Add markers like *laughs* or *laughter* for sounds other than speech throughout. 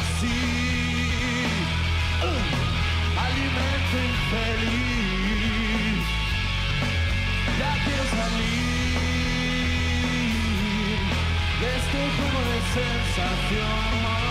así. Alimento infeliz. Ya quiero salir de este juego de sensación.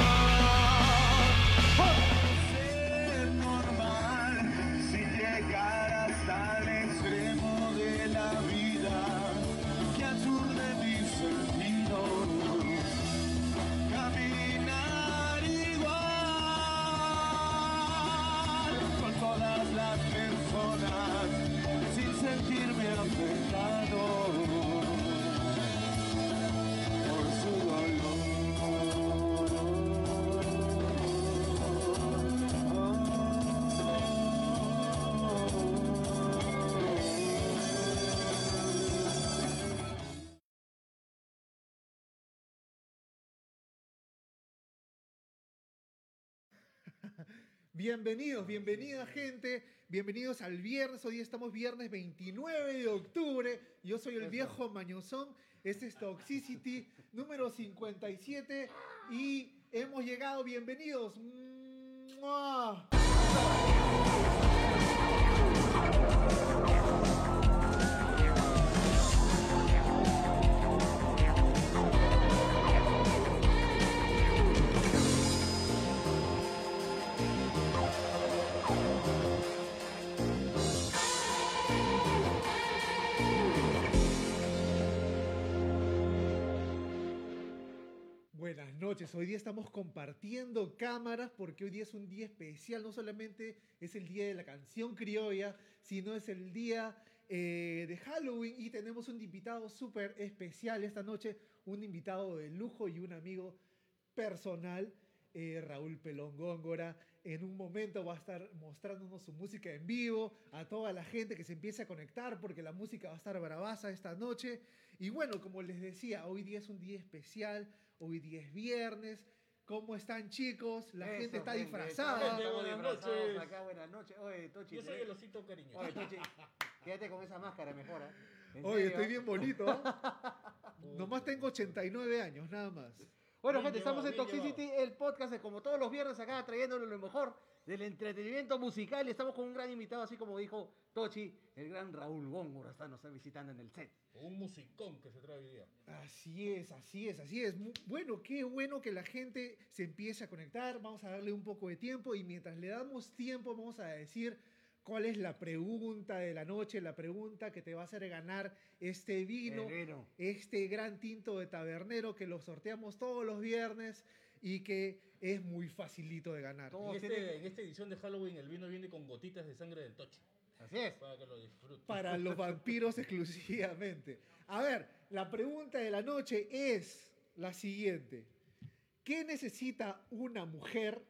Bienvenidos, bienvenida gente, bienvenidos al viernes, hoy estamos viernes 29 de octubre, yo soy el viejo Mañozón, este es Toxicity *laughs* número 57 y hemos llegado, bienvenidos. ¡Mua! Noches, hoy día estamos compartiendo cámaras porque hoy día es un día especial, no solamente es el día de la canción criolla, sino es el día eh, de Halloween y tenemos un invitado súper especial esta noche, un invitado de lujo y un amigo personal, eh, Raúl Pelón Góngora. En un momento va a estar mostrándonos su música en vivo a toda la gente que se empiece a conectar porque la música va a estar bravaza esta noche. Y bueno, como les decía, hoy día es un día especial, hoy día es viernes. ¿Cómo están chicos? La Eso, gente está gente, disfrazada. estamos Buenas disfrazados noches. Acá, buenas noches. Oye, Tochi. Yo soy el osito cariñoso. Oye, Tochi, quédate con esa máscara mejor. ¿En Oye, serio? estoy bien bonito. *laughs* Nomás tengo 89 años, nada más. Bueno, Bien gente, estamos en llevado, Toxicity, el podcast, de como todos los viernes acá, trayéndole lo mejor del entretenimiento musical. Estamos con un gran invitado, así como dijo Tochi, el gran Raúl Góngora está, nos está visitando en el set. Un musicón que se trae hoy día. Así es, así es, así es. Bueno, qué bueno que la gente se empiece a conectar. Vamos a darle un poco de tiempo y mientras le damos tiempo vamos a decir cuál es la pregunta de la noche, la pregunta que te va a hacer ganar este vino. este gran tinto de tabernero que lo sorteamos todos los viernes y que es muy facilito de ganar. En, este, en esta edición de Halloween el vino viene con gotitas de sangre del toche. Así es. Para que lo disfruten. para los vampiros *laughs* exclusivamente. A ver, la pregunta de la noche es la siguiente. ¿Qué necesita una mujer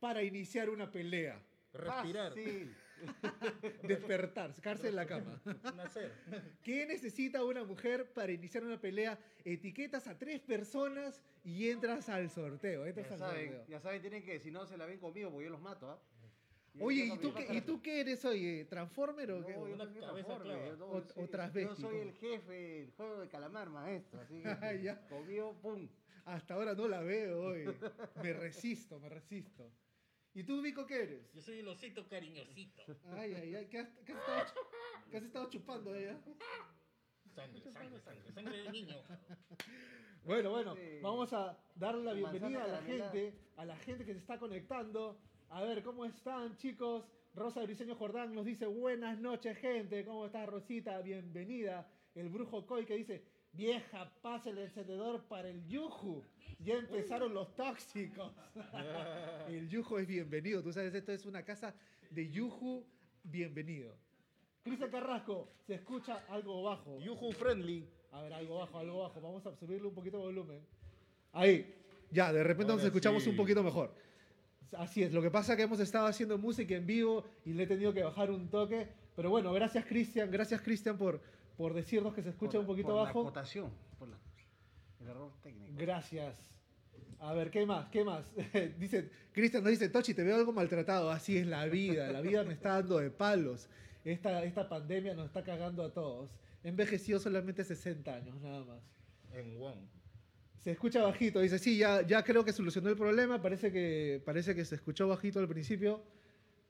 para iniciar una pelea? Respirar. Fácil. *laughs* Despertar, sacarse de la cama. *laughs* Nacer. ¿Qué necesita una mujer para iniciar una pelea? Etiquetas a tres personas y entras al sorteo. Entras Ya al saben, sorteo. ya saben, tienen que, si no se la ven conmigo, porque yo los mato, ¿ah? Oye, ¿y tú, qué, ¿y tú qué eres hoy? ¿Transformer o No, qué? Una cabeza yo no, O- transvesti, Yo soy el jefe del juego de calamar, maestro. Así que *laughs* ya. conmigo, pum. Hasta ahora no la veo hoy. Me resisto, me resisto. ¿Y tú, Vico, qué eres? Yo soy el osito cariñosito. Ay, ay, ay. ¿Qué has, qué has estado, qué has estado chupando ella? Sangre, sangre, sangre. Sangre de niño. Bueno, bueno, Sí. vamos a darle la bienvenida a la gente, a la gente que se está conectando. A ver, ¿cómo están, chicos? Rosa Briseño Jordán nos dice, buenas noches, gente. ¿Cómo estás, Rosita? Bienvenida. El Brujo Coy que dice, vieja, pasa el encendedor para el yuju. Ya empezaron los tóxicos. *laughs* el yuju es bienvenido. Tú sabes, esto es una casa de yuju bienvenido. Cristian Carrasco, se escucha algo bajo. Yuhu friendly. A ver, algo bajo, algo bajo. Vamos a subirle un poquito de volumen. Ahí. Ya, de repente nos Ahora escuchamos sí. un poquito mejor. Así es. Lo que pasa es que hemos estado haciendo música en vivo y le he tenido que bajar un toque. Pero bueno, gracias Cristian. Gracias Cristian por, por decirnos que se escucha Por un poquito por bajo. La acotación, por la- el error técnico. Gracias. A ver, ¿qué más? ¿Qué más? *laughs* dice, Cristian nos dice, Tochi, te veo algo maltratado. Así es la vida. La vida me está dando de palos. Esta, esta pandemia nos está cagando a todos. He envejecido solamente 60 años, nada más. En One. Se escucha bajito. Dice, sí, ya, ya creo que solucionó el problema. Parece que, parece que se escuchó bajito al principio.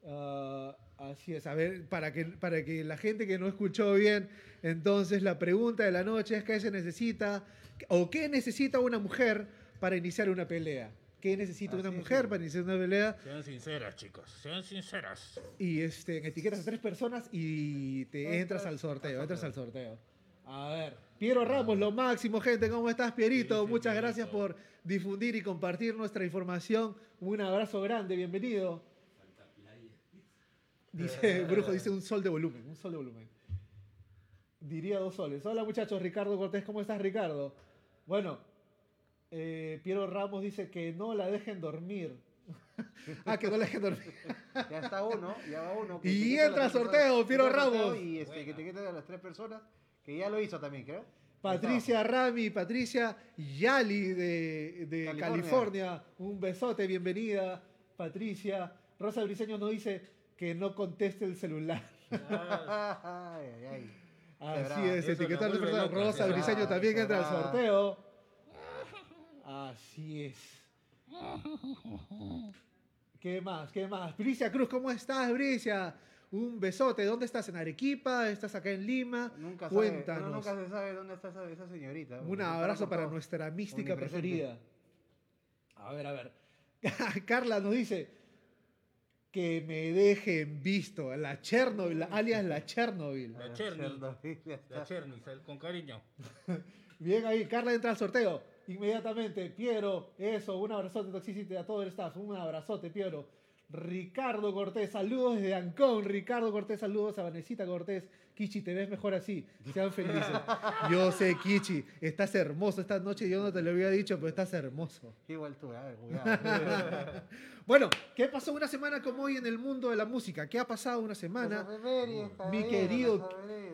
Ah, así es. A ver, para que, para que la gente que no escuchó bien, entonces la pregunta de la noche es qué se necesita o qué necesita una mujer para iniciar una pelea. ¿Qué necesita Así una mujer sí. para iniciar una pelea? Sean sinceras, chicos. Sean sinceras. Y este, etiquetas a tres personas y te Entras al sorteo, entras al sorteo. A ver, Piero Ramos, lo máximo, gente. ¿Cómo estás, Pierito? Sí, sí, Muchas Pierito. gracias por difundir y compartir nuestra información. Un abrazo grande, bienvenido. Dice, *laughs* Brujo, dice un sol de volumen, un sol de volumen. Diría dos soles. Hola, muchachos. Ricardo Cortés, ¿cómo estás, Ricardo? Bueno, eh, Piero Ramos dice que no la dejen dormir. *laughs* ah, que no la dejen dormir. *laughs* Ya está uno, ya va uno. que Y entra sorteo. Piero Ramos. Y este, que etiquete a las tres personas, que ya lo hizo también, creo. Patricia Rami, Patricia Yali de, de California. California. Un besote, bienvenida, Patricia. Rosa Briseño nos dice que no conteste el celular. Ah, ay, ay, ay. Así bravo. es, etiquetar vuelve personas. Rosa Briseño también qué entra al sorteo. Así es. ¿Qué más? ¿Qué más? Bricia Cruz, ¿cómo estás, Bricia? Un besote. ¿Dónde estás? ¿En Arequipa? ¿Estás acá en Lima? Nunca, sabe, Cuéntanos. uno nunca se sabe dónde está esa, esa señorita. Un abrazo para nuestra mística preferida. A ver, a ver. *laughs* Carla nos dice que me dejen visto. La Chernobyl, *laughs* alias la Chernobyl. La. Chernobyl. La Cherny, sal- con cariño. *laughs* Bien ahí, Carla entra al sorteo. Inmediatamente, Piero, eso, un abrazote Toxicity a todo el staff. Un abrazote, Piero. Ricardo Cortés, saludos desde Ancón. Ricardo Cortés, saludos a Vanesita Cortés. Kichi, te ves mejor así. Sean felices. Yo sé, Kichi, estás hermoso esta noche. Yo no te lo había dicho, pero estás hermoso. Igual tú, ah, cuidado. *laughs* Bueno, ¿qué pasó una semana como hoy en el mundo de la música? ¿Qué ha pasado una semana? Mi querido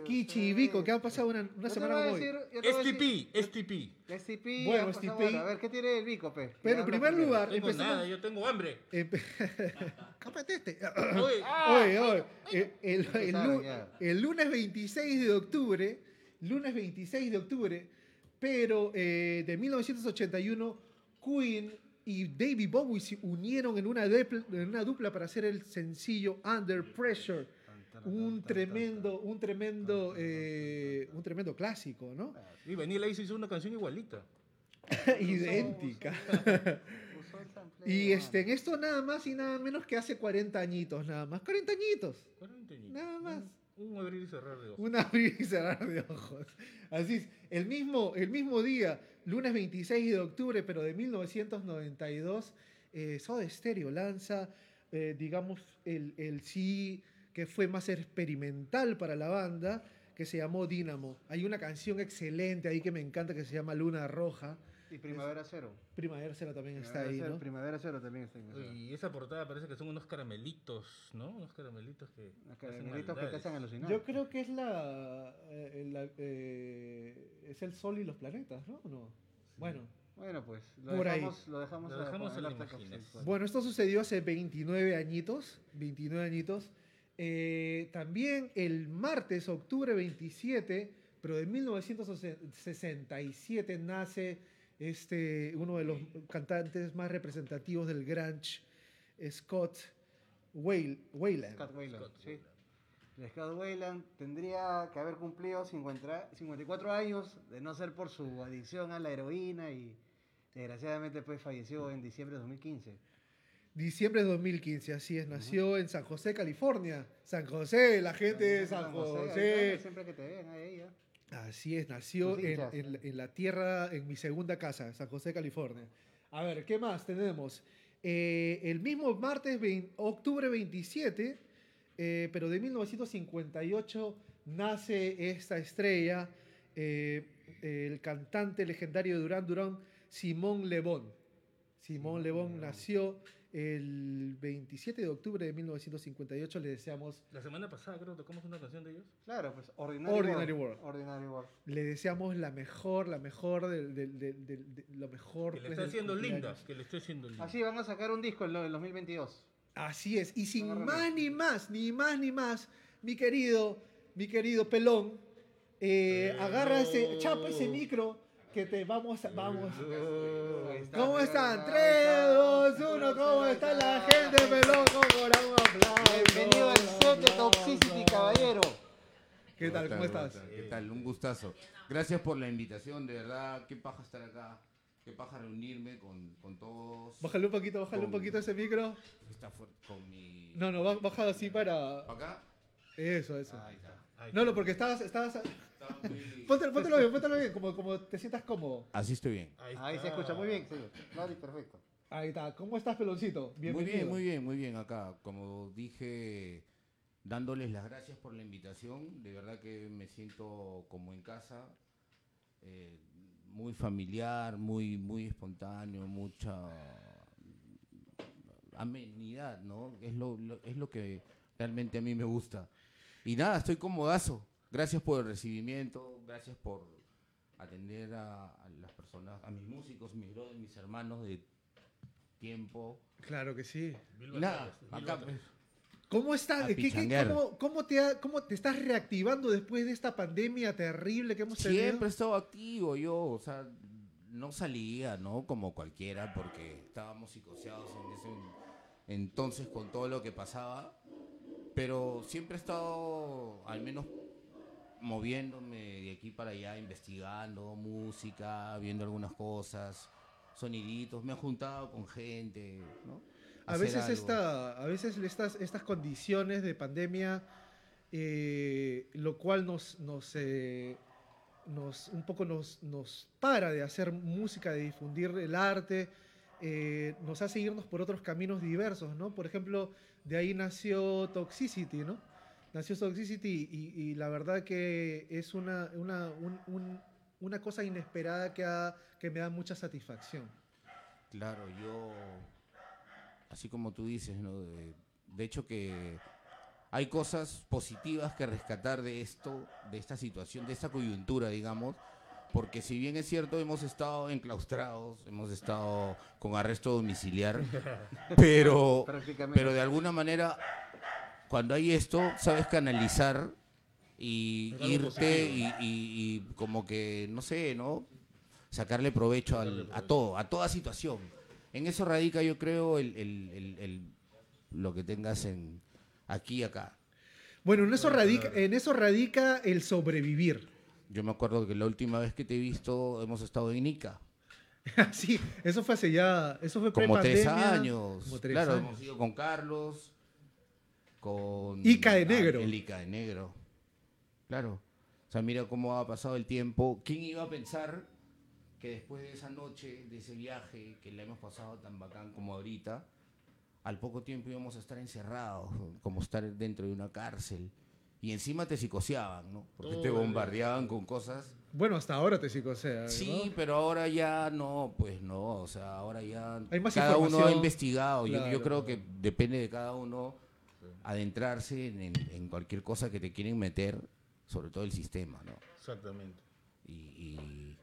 Kichi y Vico, ¿qué ha pasado una, una semana como hoy? STP, STP. STP. Bueno, STP. A ver, ¿qué tiene el Vico, pe? Pero en primer lugar, Tengo empezamos. nada, yo tengo hambre. *laughs* *laughs* Empe- Cápate este. Oye, Oye, lu- ya. el lunes 26 de octubre, lunes 26 de octubre, pero eh, de 1981, Queen y David Bowie se unieron en una, depl- en una dupla para hacer el sencillo Under Pressure. Un tremendo, un tremendo, eh, un tremendo clásico, ¿no? y Vanilla Ice hizo una canción igualita. *laughs* Idéntica. *laughs* Y este, en esto nada más y nada menos que hace 40 añitos, nada más. 40 añitos. 40 añitos. Nada más. Un, abrir y cerrar de ojos. Un *laughs* abrir y cerrar de ojos. Así es. El mismo, el mismo día, lunes 26 de octubre, pero de 1992, eh, Soda Stereo lanza, eh, digamos, el, el sí que fue más experimental para la banda, que se llamó Dynamo. Hay una canción excelente ahí que me encanta que se llama Luna Roja. Y Primavera Cero. Primavera Cero también está Primavera ahí, Cero- ¿no? Primavera Cero también está ahí. Y esa portada parece que son unos caramelitos, ¿no? Unos caramelitos que. Los caramelitos que te hacen alucinar. Yo creo que es la, eh, la- eh, es el Sol y los planetas, ¿no? ¿O no? Bueno, Bueno, pues lo Por ahí. dejamos, lo dejamos, Lo dejamos a, a la bueno, esto sucedió hace 29 añitos, 29 añitos. Eh, también el martes, octubre 27, pero de 1967 nace este, uno de los cantantes más representativos del grunge, Scott Weil- Weiland. Scott Weiland, Scott sí. Scott Weiland tendría que haber cumplido 50 54 años de no ser por su adicción a la heroína y desgraciadamente pues falleció en diciembre de 2015. Diciembre de 2015, así es, nació en San José, California. San José, la gente de San ahí José. Siempre que te vean ahí, ya. Así es, nació en, la- en la tierra, en mi segunda casa, San José, California. A ver, ¿qué más tenemos? Eh, el mismo martes, octubre 27, eh, pero de 1958, nace esta estrella, eh, el cantante legendario de Durán Durán, Simón Lebón. Simón Lebón nació el 27 de octubre de 1958. Le deseamos La semana pasada creo que tocamos una canción de ellos. Claro, pues Ordinary, Ordinary World. World. Ordinary World. Le deseamos la mejor, la mejor, del, del- del- del- de- lo mejor. Que le pues, está haciendo linda. Que le esté haciendo linda. Así van a sacar un disco en el 2022. Así es. Y sin Agárrame. más ni más, ni más ni más, mi querido, mi querido pelón, eh, Pelón. agarra ese, chapa ese micro que te vamos a, vamos. Está, ¿Cómo están? está, 3, ahí 2, está. 1, ¿cómo está la gente? Pelón, con un aplauso. Bienvenido al set de Toxicity, caballero. ¿Qué tal? ¿Cómo estás? ¿Qué tal? Un gustazo. Gracias por la invitación, de verdad. Qué paja estar acá. Qué paja reunirme con, con todos. Bájale un poquito, bájale un poquito ese micro. Está fuerte con mi. No, no, bájalo así para. ¿Acá? Eso, eso. Ahí está. No, no, porque estabas. estabas... Muy- *laughs* Póntelo, póntelo bien, póntelo bien, como, como te sientas cómodo. Así estoy bien. Ahí se escucha muy bien, señor. Claro y perfecto. Ahí está. ¿Cómo estás, peloncito? Muy Bienvenido. bien, muy bien, muy bien acá. Como dije, dándoles las gracias por la invitación. De verdad que me siento como en casa. eh, muy familiar, muy, muy espontáneo, mucha amenidad, ¿no? Es lo, lo- es lo que realmente a mí me gusta. Y nada, estoy comodazo. Gracias por el recibimiento, gracias por atender a, a las personas, a mis músicos, mis brothers, mis hermanos de tiempo. Claro que sí. Mil nada, batallas, acá, pues, ¿Cómo estás? A ¿Qué- qué- cómo te ha- cómo te estás reactivando después de esta pandemia terrible que hemos tenido? Siempre he estado activo yo, o sea, no salía, ¿no? Como cualquiera, porque estábamos psicoseados en ese entonces con todo lo que pasaba, pero siempre he estado al menos moviéndome de aquí para allá, investigando música, viendo algunas cosas, soniditos, me he juntado con gente, ¿no? A veces, esta, a veces estas, estas condiciones de pandemia, eh, lo cual nos, nos, eh, nos un poco nos, nos para de hacer música, de difundir el arte, eh, nos hace irnos por otros caminos diversos, ¿no? Por ejemplo, de ahí nació Toxicity, ¿no? Nació Toxicity y, la verdad que es una, una, un- un- una cosa inesperada que, que me da mucha satisfacción. Claro, yo, así como tú dices, ¿no? De hecho que hay cosas positivas que rescatar de esto, de esta situación, de esta coyuntura, digamos, porque si bien es cierto, hemos estado enclaustrados, hemos estado con arresto domiciliar, *laughs* pero, pero de alguna manera, cuando hay esto, sabes canalizar y irte y, y- y como que, no sé, ¿no? Sacarle provecho al- a todo, a toda situación. En eso radica, yo creo, el, el- el- el- lo que tengas en aquí y acá. Bueno, en eso, radica, en eso radica el sobrevivir. Yo me acuerdo que la última vez que te he visto hemos estado en Ica. *laughs* sí, eso fue hace ya, eso fue Como tres años. como tres claro, años. hemos ido con Carlos, con... Ica de ah, negro. El Ica de negro. Claro. O sea, mira cómo ha pasado el tiempo. ¿Quién iba a pensar que después de esa noche, de ese viaje que le hemos pasado tan bacán como ahorita, al poco tiempo íbamos a estar encerrados, como estar dentro de una cárcel? Y encima te psicoseaban, ¿no? Porque te bombardeaban con cosas Bueno, hasta ahora te psicosea. ¿no? Sí, pero ahora ya no, pues no, o sea, ahora ya Hay más cada uno ha investigado. Yo- creo que depende de cada uno adentrarse en, en- en cualquier cosa que te quieren meter, sobre todo el sistema, ¿no? Exactamente. Y, y-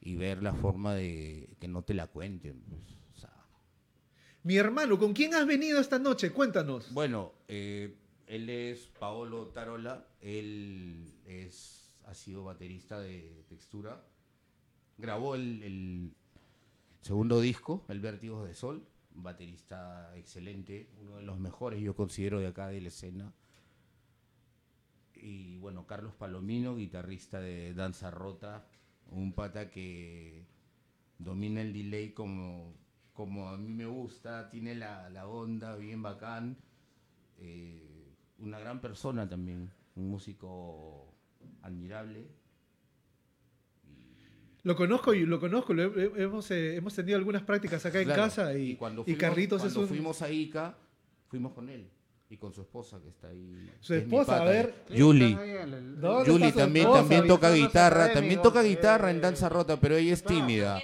y ver la forma de que no te la cuenten. pues, o sea. Mi hermano, ¿con quién has venido esta noche? Cuéntanos. Bueno, eh, él es Paolo Tarola, él es, ha sido baterista de Textura, grabó el, segundo disco, El Vértigo de Sol, baterista excelente, uno de los mejores yo considero de acá de la escena. Y bueno, Carlos Palomino, guitarrista de Danza Rota, un pata que domina el delay como, como a mí me gusta, tiene la, la onda bien bacán eh, una gran persona también, un músico admirable. Lo conozco y lo conozco. lo he- he- hemos, eh, hemos tenido algunas prácticas acá en casa y, cuando y fuimos, Carlitos es cuando un... fuimos a Ica, fuimos con él y con su esposa que está ahí. Su es esposa, a ver. Julie. ¿Dónde Julie también, esposa? también toca guitarra, también toca guitarra en danza rota, pero ella es tímida.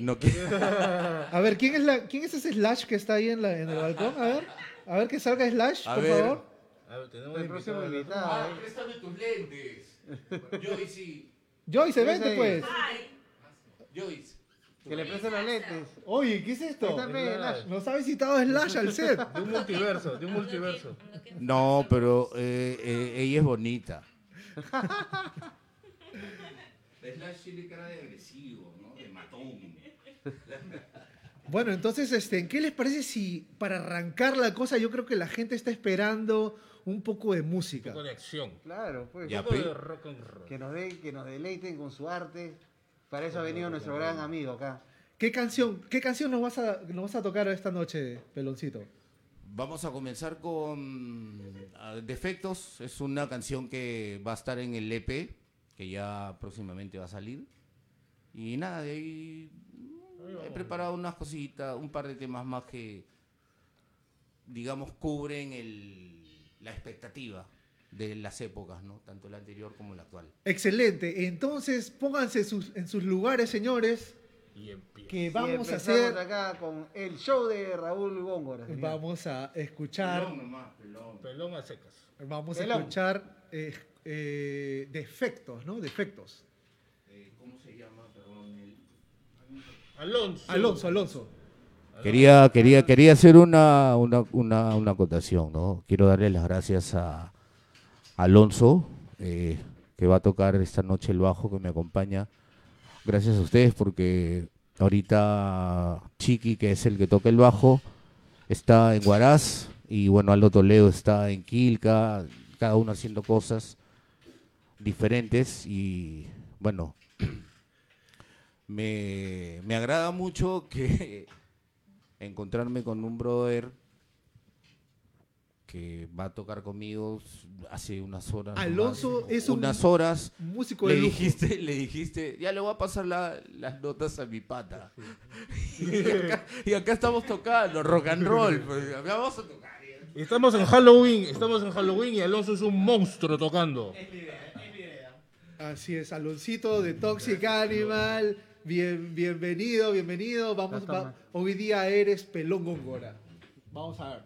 No quiere- *laughs* A ver, ¿quién es, la, ¿quién es ese Slash que está ahí en, la, en el balcón? A ver, a ver que salga Slash, A por ver. favor. A ver, tenemos El próximo invitado. invitado. Ah, préstame tus lentes. Joyce, Joyce, vente pues. Joyce. Que le preste los lentes. Oye, ¿qué es esto? Slash. Nos ha visitado Slash al *laughs* set. De un multiverso, de un multiverso. No, pero eh, eh, ella es bonita. *laughs* Slash tiene cara de agresivo, ¿no? De matón. Bueno, entonces, este, ¿qué les parece si para arrancar la cosa yo creo que la gente está esperando un poco de Un música? poco de acción. Claro, pues. Ya, Un poco de rock and roll. Que nos den, que nos deleiten con su arte. Para eso ha venido nuestro gran amigo acá. ¿Qué canción, qué canción nos vas a, nos vas a tocar esta noche, Peloncito? Vamos a comenzar con ah, Defectos. Es una canción que va a estar en el EP, que ya próximamente va a salir. Y nada, de ahí he preparado unas cositas, un par de temas más que, digamos, cubren el- la expectativa de las épocas, ¿no? Tanto la anterior como la actual. Excelente. Entonces, pónganse sus- en sus lugares, señores, Y que Y vamos a empezamos hacer, acá con el show de Raúl Góngora. señor. vamos a escuchar, Pelón nomás, pelón. Pelón a secas. vamos a Pelón. escuchar eh, eh, defectos, ¿no? Defectos. Eh, ¿Cómo se llama? Perdón, el- Alonso. Alonso, Alonso. Quería, quería, quería hacer una, una, una, una acotación, ¿no? Quiero darle las gracias a Alonso, eh, que va a tocar esta noche el bajo, que me acompaña. Gracias a ustedes, porque ahorita Chiqui, que es el que toca el bajo, está en Huaraz, y bueno, Aldo Toledo está en Quilca, cada uno haciendo cosas diferentes, y bueno, *clears throat* me, me agrada mucho que encontrarme con un brother que va a tocar conmigo hace unas horas. Alonso nomás. es un unas horas. Músico Le de lujo. dijiste, le dijiste, ya le voy a pasar la- las notas a mi pata. *laughs* y, acá, y acá estamos tocando rock and roll. pues, vamos a tocar. Estamos en Halloween, estamos en Halloween y Alonso es un monstruo tocando. Así es, Aloncito de Toxic Animal. Bien, bienvenido, bienvenido. Vamos, va- hoy día eres Pelón Góngora. Vamos a ver.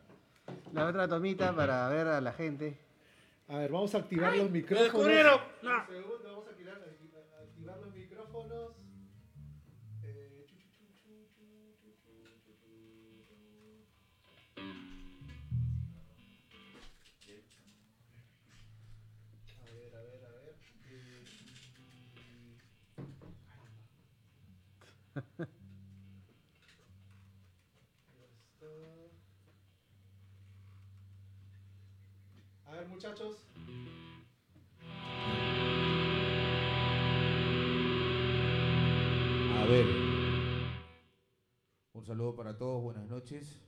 La otra tomita para ver a la gente. A ver, vamos a activar los ¡Me micrófonos. descubrieron! *laughs* A ver, muchachos. A ver. Un saludo para todos, buenas noches.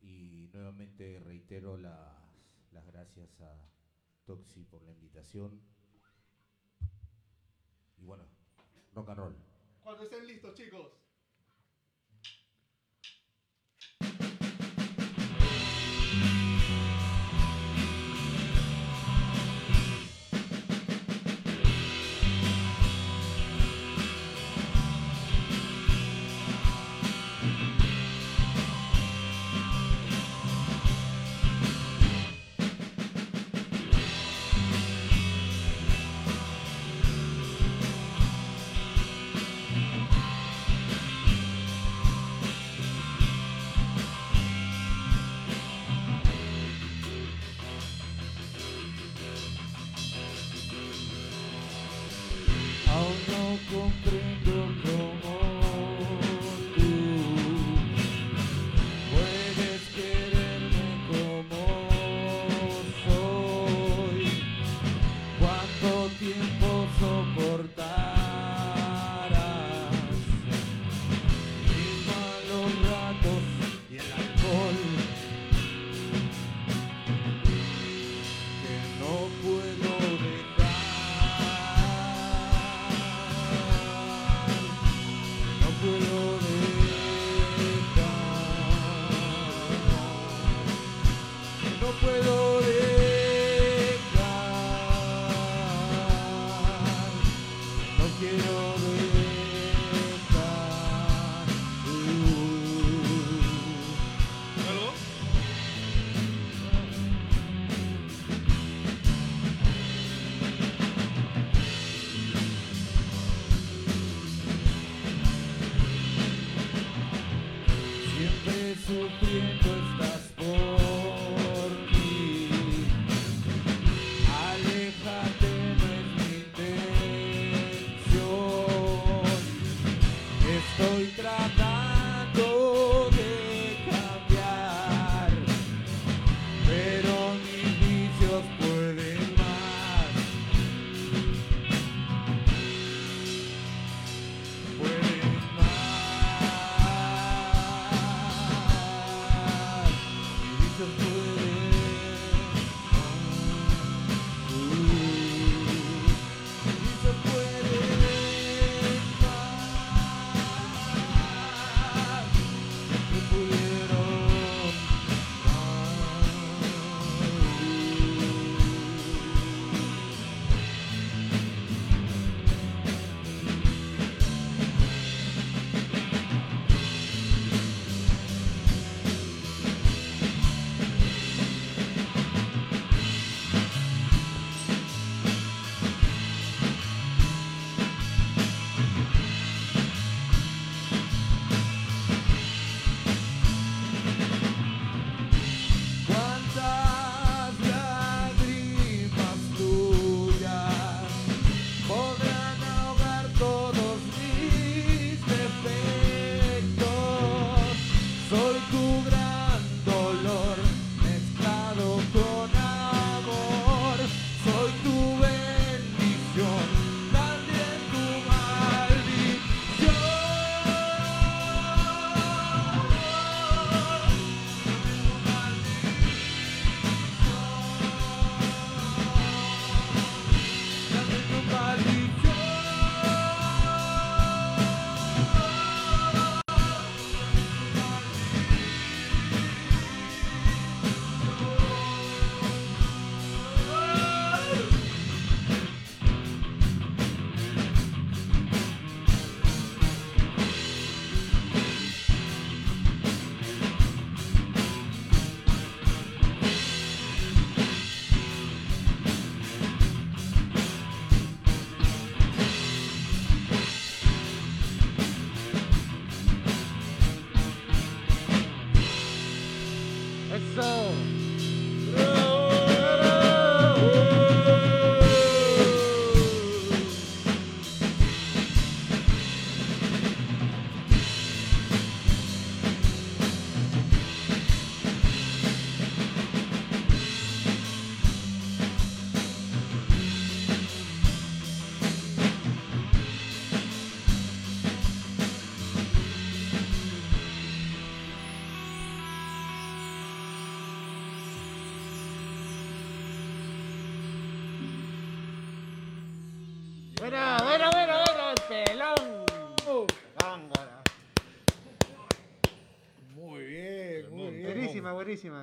Y nuevamente reitero las, las gracias a Toxi por la invitación. Y bueno, rock and roll. Cuando estén listos, chicos.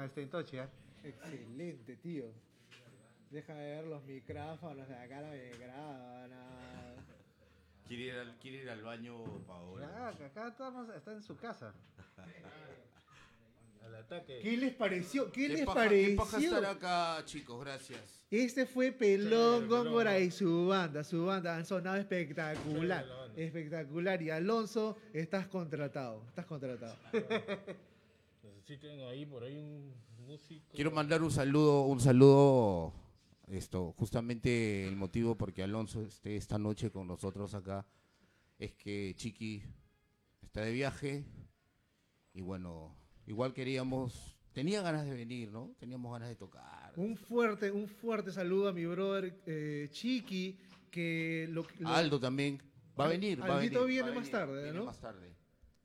Buenísima, este, Tochi, ¿eh? Excelente, tío. Deja de ver los micrófonos de acá, no me graban. ah. ¿Quiere ir al, quiere ir al baño, Paola? Que acá estamos, está en su casa. Al ataque. ¿Qué les pareció? ¿Qué, les paja, qué paja pareció? estar acá, chicos, gracias. Este fue Pelón Góngora y su banda. Su banda han sonado espectacular. La. Espectacular. Y Alonso, estás contratado. Estás contratado. *laughs* Necesiten ahí por ahí un músico. Quiero mandar un saludo, un saludo, esto, justamente el motivo porque Alonso esté esta noche con nosotros acá es que Chiqui está de viaje y bueno, igual queríamos, tenía ganas de venir, ¿no? Teníamos ganas de tocar. Un fuerte, un fuerte saludo a mi brother eh, Chiqui, que lo, lo- Aldo también va a venir, va a Aldito venir. viene va a más tarde, viene ¿no? más tarde.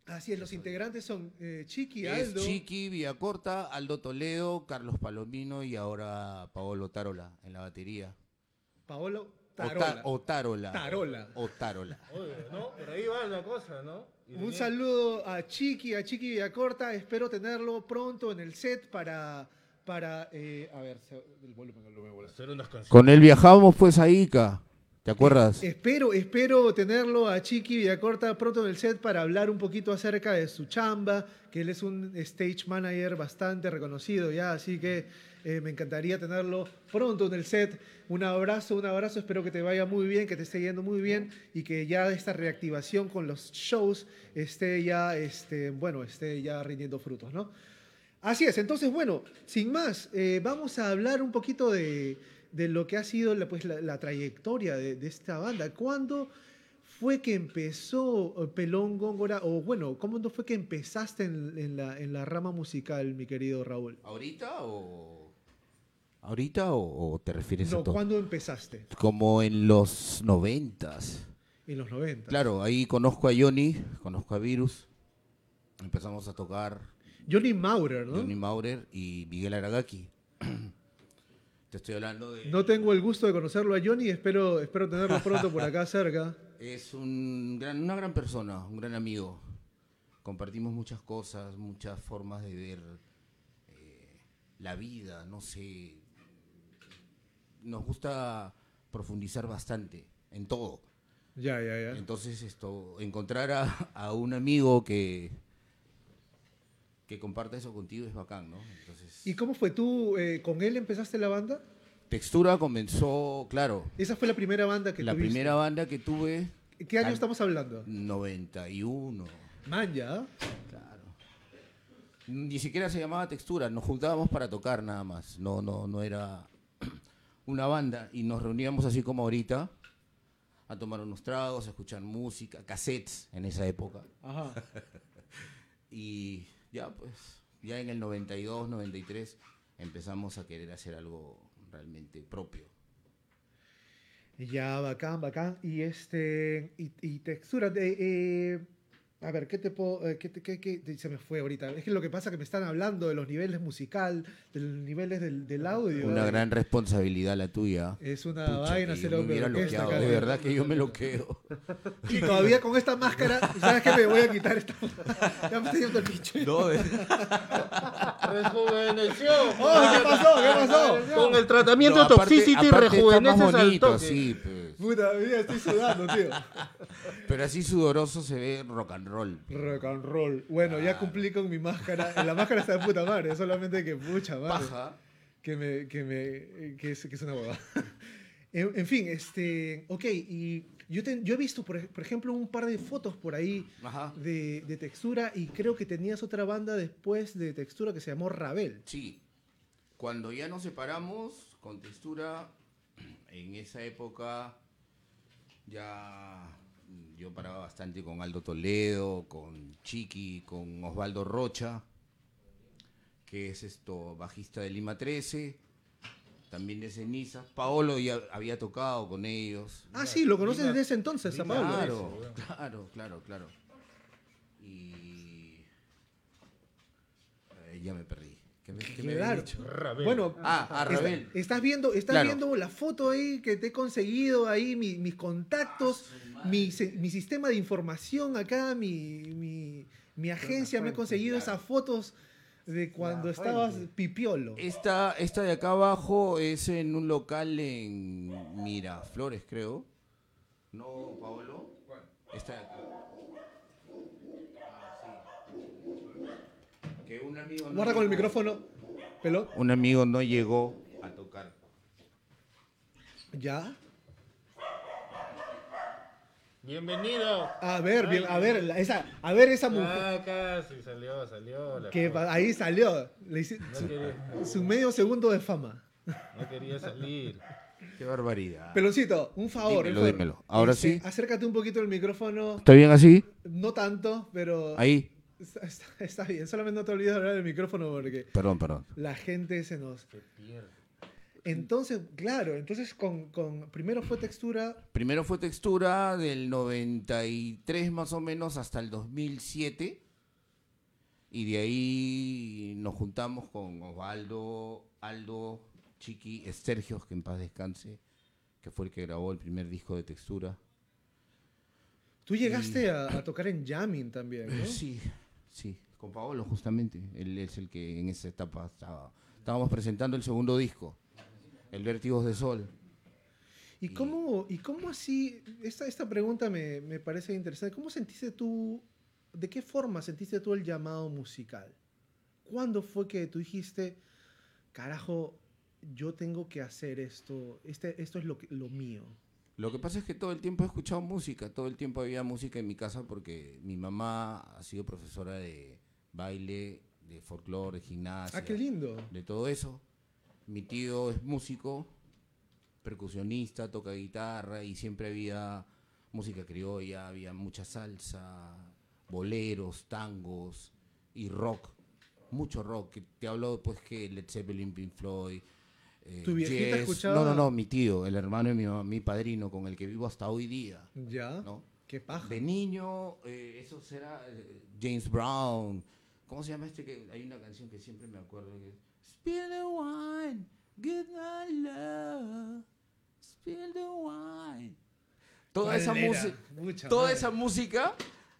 Así es, los integrantes son eh, Chiqui, Es Aldo, Chiqui, Villacorta, Aldo Toledo, Carlos Palomino y ahora Paolo Tarola en la batería. Paolo O ta- Tarola. O Tarola. Tarola. O Tarola. Oye, ¿no? Por ahí va la cosa, ¿no? Y Un saludo a Chiqui, a Chiqui Villacorta. Espero tenerlo pronto en el set para. para eh, a ver, se- el volumen, volumen, el volumen. Hacer unas canciones. Con él viajamos pues a Ica. ¿Te acuerdas? Espero, espero tenerlo a Chiqui Villacorta pronto en el set para hablar un poquito acerca de su chamba, que él es un stage manager bastante reconocido ya, así que eh, me encantaría tenerlo pronto en el set. Un abrazo, un abrazo, espero que te vaya muy bien, que te esté yendo muy bien y que ya esta reactivación con los shows esté ya, este, bueno, esté ya rindiendo frutos, ¿no? Así es, entonces, bueno, sin más, eh, vamos a hablar un poquito de, de lo que ha sido la, pues, la, la trayectoria de, de esta banda. ¿Cuándo fue que empezó eh, Pelón Góngora? O bueno, ¿cómo no fue que empezaste en, en la, en la rama musical, mi querido Raúl? ¿Ahorita o.? ¿Ahorita o, o te refieres a No? ¿cuándo empezaste? Como en los noventas. En los 90. Claro, ahí conozco a Johnny, conozco a Virus. Empezamos a tocar Johnny Maurer, ¿no? Johnny Maurer y Miguel Aragaki. *clears throat* Te estoy hablando de. No tengo el gusto de conocerlo a Johnny, espero, espero tenerlo pronto por acá cerca. *laughs* Es un gran, una gran persona, un gran amigo. Compartimos muchas cosas, muchas formas de ver eh, la vida, no sé. Nos gusta profundizar bastante en todo. Ya, ya, ya. Entonces, esto, encontrar a, a un amigo que, que comparta eso contigo es bacán, ¿no? Entonces, ¿Y cómo fue tú? eh, ¿Con él empezaste la banda? Textura comenzó, claro, Esa fue la primera banda que la tuviste. primera banda que tuve, ¿Qué año estamos hablando? 91. Man, ya. Claro. Ni siquiera se llamaba textura, nos juntábamos para tocar nada más. No, no, no era *clears throat* una banda. Y nos reuníamos así como ahorita, a tomar unos tragos, a escuchar música, cassettes en esa época. Ajá. *laughs* Y ya pues, ya en el 92, 93 empezamos a querer hacer algo realmente propio. Ya, bacán, bacán. Y este, y, y textura de, eh, a ver, ¿qué te puedo, eh, qué, te- qué- qué- se me fue ahorita? Es que lo que pasa es que me están hablando de los niveles musical, de los niveles del, del audio. Una gran responsabilidad la tuya. Es una Pucha, vaina ser yo me loqueado, de verdad que yo me loqueo. Y todavía con esta máscara, ¿sabes qué? Me voy a quitar esta. ya me estoy yendo el pinche. No, de- Rejuveneció. ¡Oh, qué pasó! ¿Qué pasó? Con el tratamiento No, aparte- Toxicity rejuveneces al bonito, toque. sí, pues. Puta, mira, estoy sudando, tío. *laughs* Pero así sudoroso se ve rock and roll. Rock and roll. Bueno, ya cumplí con mi máscara. La máscara está de puta madre, solamente que pucha madre. Paja. que me, que me, que es, que es una boda. *laughs* en, en fin, este, ok, y yo, te- yo he visto, por, ej- por ejemplo, un par de fotos por ahí de, de textura y creo que tenías otra banda después de textura que se llamó Rabel. Sí. Cuando ya nos separamos con textura, en esa época ya mm, yo paraba bastante con Aldo Toledo, con Chiqui, con Osvaldo Rocha, que es esto bajista de Lima 13, también de Ceniza. Paolo ya había tocado con ellos. Ah, sí, lo conoces Lima- desde ese entonces, a Pablo. Claro, claro, claro, claro. Y eh, ya me perdí. ¿Qué ¿Qué, me- qué me habías Claro. dicho? Rabel. Bueno, Ah, a está- Rabel. estás viendo, estás Claro. viendo la foto ahí que te he conseguido, ahí mi- mis contactos, mi, se- mi sistema de información acá, mi, mi, mi agencia me ha conseguido claro. esas fotos de cuando La estabas fuente. pipiolo. Esta, esta de acá abajo es en un local en Miraflores, creo. ¿No, Paolo? Esta de acá. Ah, sí. Que un amigo no Guarda con el llegó- micrófono, pelo. Un amigo no llegó a tocar. ¿Ya? Bienvenido. A ver, bien, a ver, la- esa, a ver esa mujer. Ah, casi salió, salió. la Que pa- ahí salió. Le hice- No su, quería, su medio segundo de fama. no quería salir. Qué barbaridad. Peloncito, un favor. Dímelo, un favor. dímelo. Ahora sí. Acércate un poquito el micrófono. ¿Está bien así? No tanto, pero Ahí. Está, está- está bien. Solamente no te olvides de hablar del micrófono porque Perdón, perdón. la gente se nos... Se pierde. Entonces, claro, entonces con, con primero fue textura, Primero fue textura del 93 más o menos hasta el 2007. Y de ahí nos juntamos con Osvaldo, Aldo, Chiqui, Sergio, que en paz descanse, que fue el que grabó el primer disco de textura. tú llegaste a, a tocar en jamming también, ¿no? Sí, sí, con Paolo justamente. Él es el que en esa etapa estaba. Estábamos presentando el segundo disco, El Vértigos de Sol. ¿Y cómo, y cómo así, esta, esta pregunta me, me parece interesante, ¿cómo sentiste tú, de qué forma sentiste tú el llamado musical? ¿Cuándo fue que tú dijiste, carajo, yo tengo que hacer esto, este, esto es lo, que- lo mío? Lo que pasa es que todo el tiempo he escuchado música, todo el tiempo había música en mi casa porque mi mamá ha sido profesora de baile, de folclore, de gimnasia, Ah, qué lindo. de todo eso. Mi tío es músico, percusionista, toca guitarra y siempre había música criolla, había mucha salsa, boleros, tangos y rock, mucho rock. Te hablo pues que Led Zeppelin, Pink Floyd. Eh, ¿Tu viejita Yes. escuchaba? No, no, no, mi tío, el hermano de mi, mi padrino, con el que vivo hasta hoy día. ¿Ya? ¿no? ¿Qué paja? De niño, eh, eso será eh, James Brown. ¿Cómo se llama este? que Hay una canción que siempre me acuerdo. Que es, Spill the wine, get my love, spill the wine. Toda esa, música, toda esa música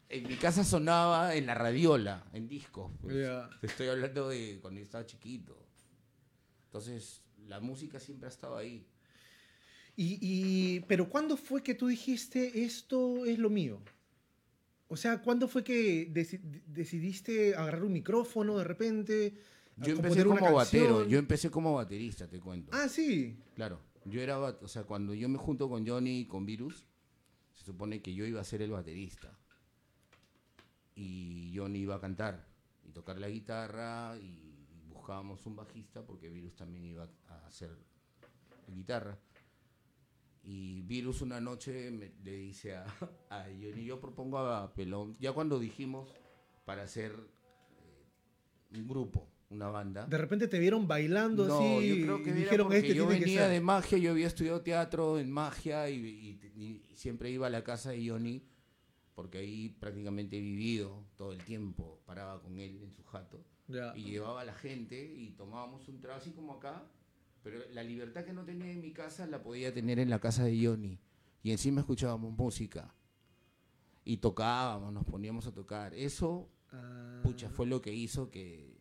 en mi casa sonaba en la radiola, en discos. pues. Te estoy hablando de cuando yo estaba chiquito. Entonces, la música siempre ha estado ahí. Y, y- pero ¿cuándo fue que tú dijiste esto es lo mío? O sea, ¿cuándo fue que deci- decidiste agarrar un micrófono de repente? Yo empecé como batero, yo empecé como baterista, te cuento. Ah, sí. Claro, yo era, o sea, cuando yo me junto con Johnny y con Virus, se supone que yo iba a ser el baterista. Y Johnny iba a cantar y tocar la guitarra y buscábamos un bajista porque Virus también iba a hacer guitarra. Y Virus una noche me- le dice a, a Johnny, yo propongo a Pelón, ya cuando dijimos para hacer eh, un grupo, una banda. De repente te vieron bailando No, así yo creo que y dijeron este yo tiene que venía ser. de magia, yo había estudiado teatro en magia y, y- y siempre iba a la casa de Johnny porque ahí prácticamente he vivido todo el tiempo, paraba con él en su jato Y llevaba a la gente y tomábamos un trago así como acá, pero la libertad que no tenía en mi casa la podía tener en la casa de Johnny y encima escuchábamos música y tocábamos, nos poníamos a tocar. Eso, Ah. pucha, fue lo que hizo que...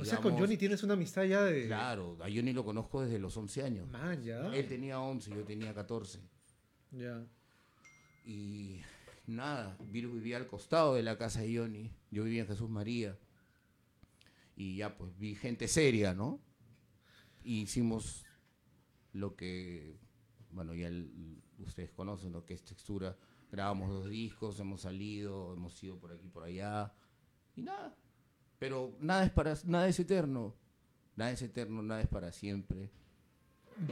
o sea, con digamos, Johnny tienes una amistad ya de... Claro, a Johnny lo conozco desde los 11 años. Man, ya. Él tenía 11, yo tenía 14. Ya. Y nada, Virus vivía al costado de la casa de Johnny. Yo vivía en Jesús María. Y ya pues vi gente seria, ¿no? Y hicimos lo que, bueno, ya ustedes conocen lo que es textura. Grabamos dos discos, hemos salido, hemos ido por aquí, por allá. Y nada. Pero nada es para nada es eterno. Nada es eterno, nada es para siempre.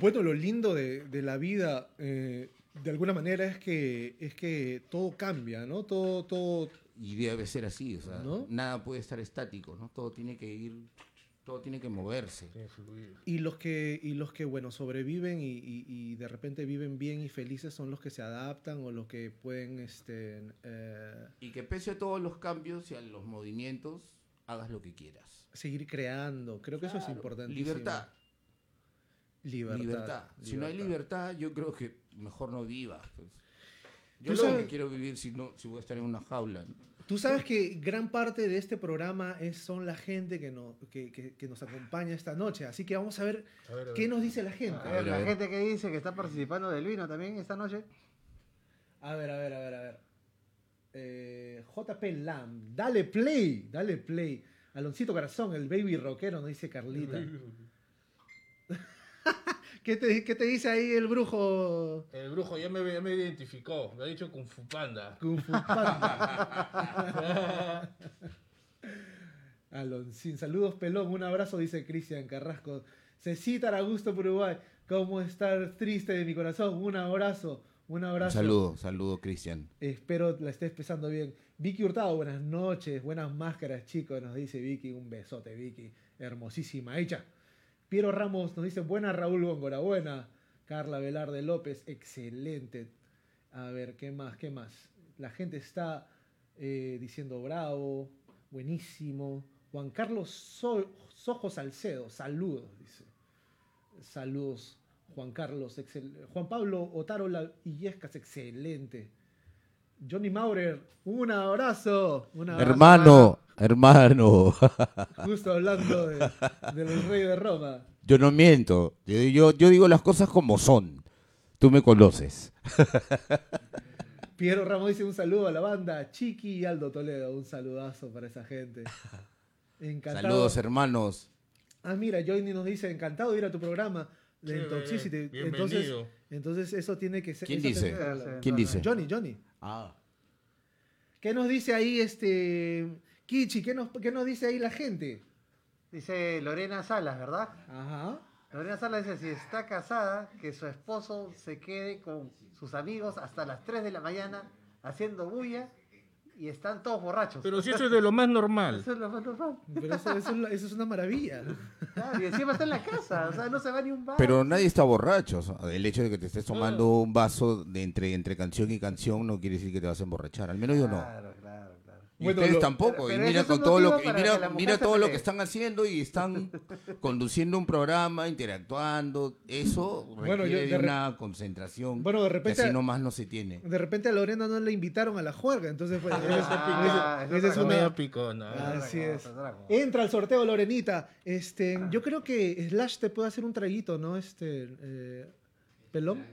Bueno, lo lindo de, de la vida, eh, de alguna manera, es que, es que todo cambia, ¿no? Todo, todo... Y debe ser así, o sea, ¿No? nada puede estar estático, ¿no? Todo tiene que ir, todo tiene que moverse. Tiene. Y los que, y los que bueno, sobreviven y, y- y de repente viven bien y felices son los que se adaptan o los que pueden, este... eh, Y que pese a todos los cambios y a los movimientos, hagas lo que quieras. Seguir creando, creo que eso es importante. Libertad. Libertad. Libertad. Si no hay libertad, yo creo que mejor no vivas. pues. Yo lo sabes- que quiero vivir si no, si voy a estar en una jaula. ¿no? Tú sabes que gran parte de este programa es, son la gente que, no, que, que- que nos acompaña esta noche. Así que vamos a ver A ver, a ver. qué nos dice la gente. A A ver, la gente que dice que está participando del vino también esta noche. A ver, a ver, a ver, a ver. Eh, JP Lam, dale play, dale play. Aloncito Corazón, el baby rockero, nos dice Carlita. ¿Qué te, qué te dice ahí el brujo El brujo ya me, ya me identificó. Me ha dicho Kung Fu Panda. Kung Fu Panda? *laughs* Aloncín, saludos pelón, un abrazo, dice Cristian Carrasco. Cecita Augusto por Uruguay, ¿cómo estar triste de mi corazón? Un abrazo, un Un abrazo. saludo, saludo, Cristian. Espero la estés pesando bien. Vicky Hurtado, buenas noches, buenas máscaras, chicos, nos dice Vicky. Un besote, Vicky. Hermosísima hecha. Piero Ramos nos dice, buena Raúl Góngora, buena. Carla Velarde López, excelente. A ver, ¿qué más? ¿Qué más? La gente está eh, diciendo bravo, buenísimo. Juan Carlos So- Sojo Salcedo, saludos, dice. Saludos, Juan Carlos. excel- Juan Pablo Otarola Illescas, excelente. Johnny Maurer, un abrazo. un abrazo. Hermano, hermano. Justo hablando de- del rey de Roma. Yo no miento. Yo, yo, yo digo las cosas como son. Tú me conoces. Piero Ramos dice un saludo a la banda. Chiqui y Aldo Toledo, un saludazo para esa gente. Encantado. Saludos, hermanos. Ah, mira, Johnny nos dice, encantado de ir a tu programa de Intoxicity. Entonces, bienvenido. entonces eso tiene que ser... ¿Quién dice? ¿Quién dice? Johnny, Johnny. Ah. ¿Qué nos dice ahí este... Kichi, ¿qué nos, qué nos dice ahí la gente? Dice Lorena Salas, ¿verdad? Ajá. Lorena Salas dice, si está casada, que su esposo se quede con sus amigos hasta las 3 de la mañana haciendo bulla y están todos borrachos. Pero si eso es de lo más normal. Eso es lo más normal. Pero eso, eso es, la- eso es una maravilla. Claro, y encima está en la casa, o sea, no se va ni un bar. Pero nadie está borracho. o sea, el hecho de que te estés tomando un vaso de entre, entre canción y canción no quiere decir que te vas a emborrachar. Al menos yo no. Y Bueno, ustedes lo- tampoco. pero y mira con todo lo que, y mira, que mira todo lo que están haciendo y están *laughs* conduciendo un programa, interactuando. Eso Bueno, yo requiere de de re- una concentración. Bueno, de que repente- así nomás no se tiene. De repente a Lorena no le invitaron a la juerga, entonces pues, *laughs* Ah, es una- picona. Así es. Entra al sorteo, Lorenita. Este, yo creo que Slash te puede hacer un traguito, ¿no? Este, eh, pelón.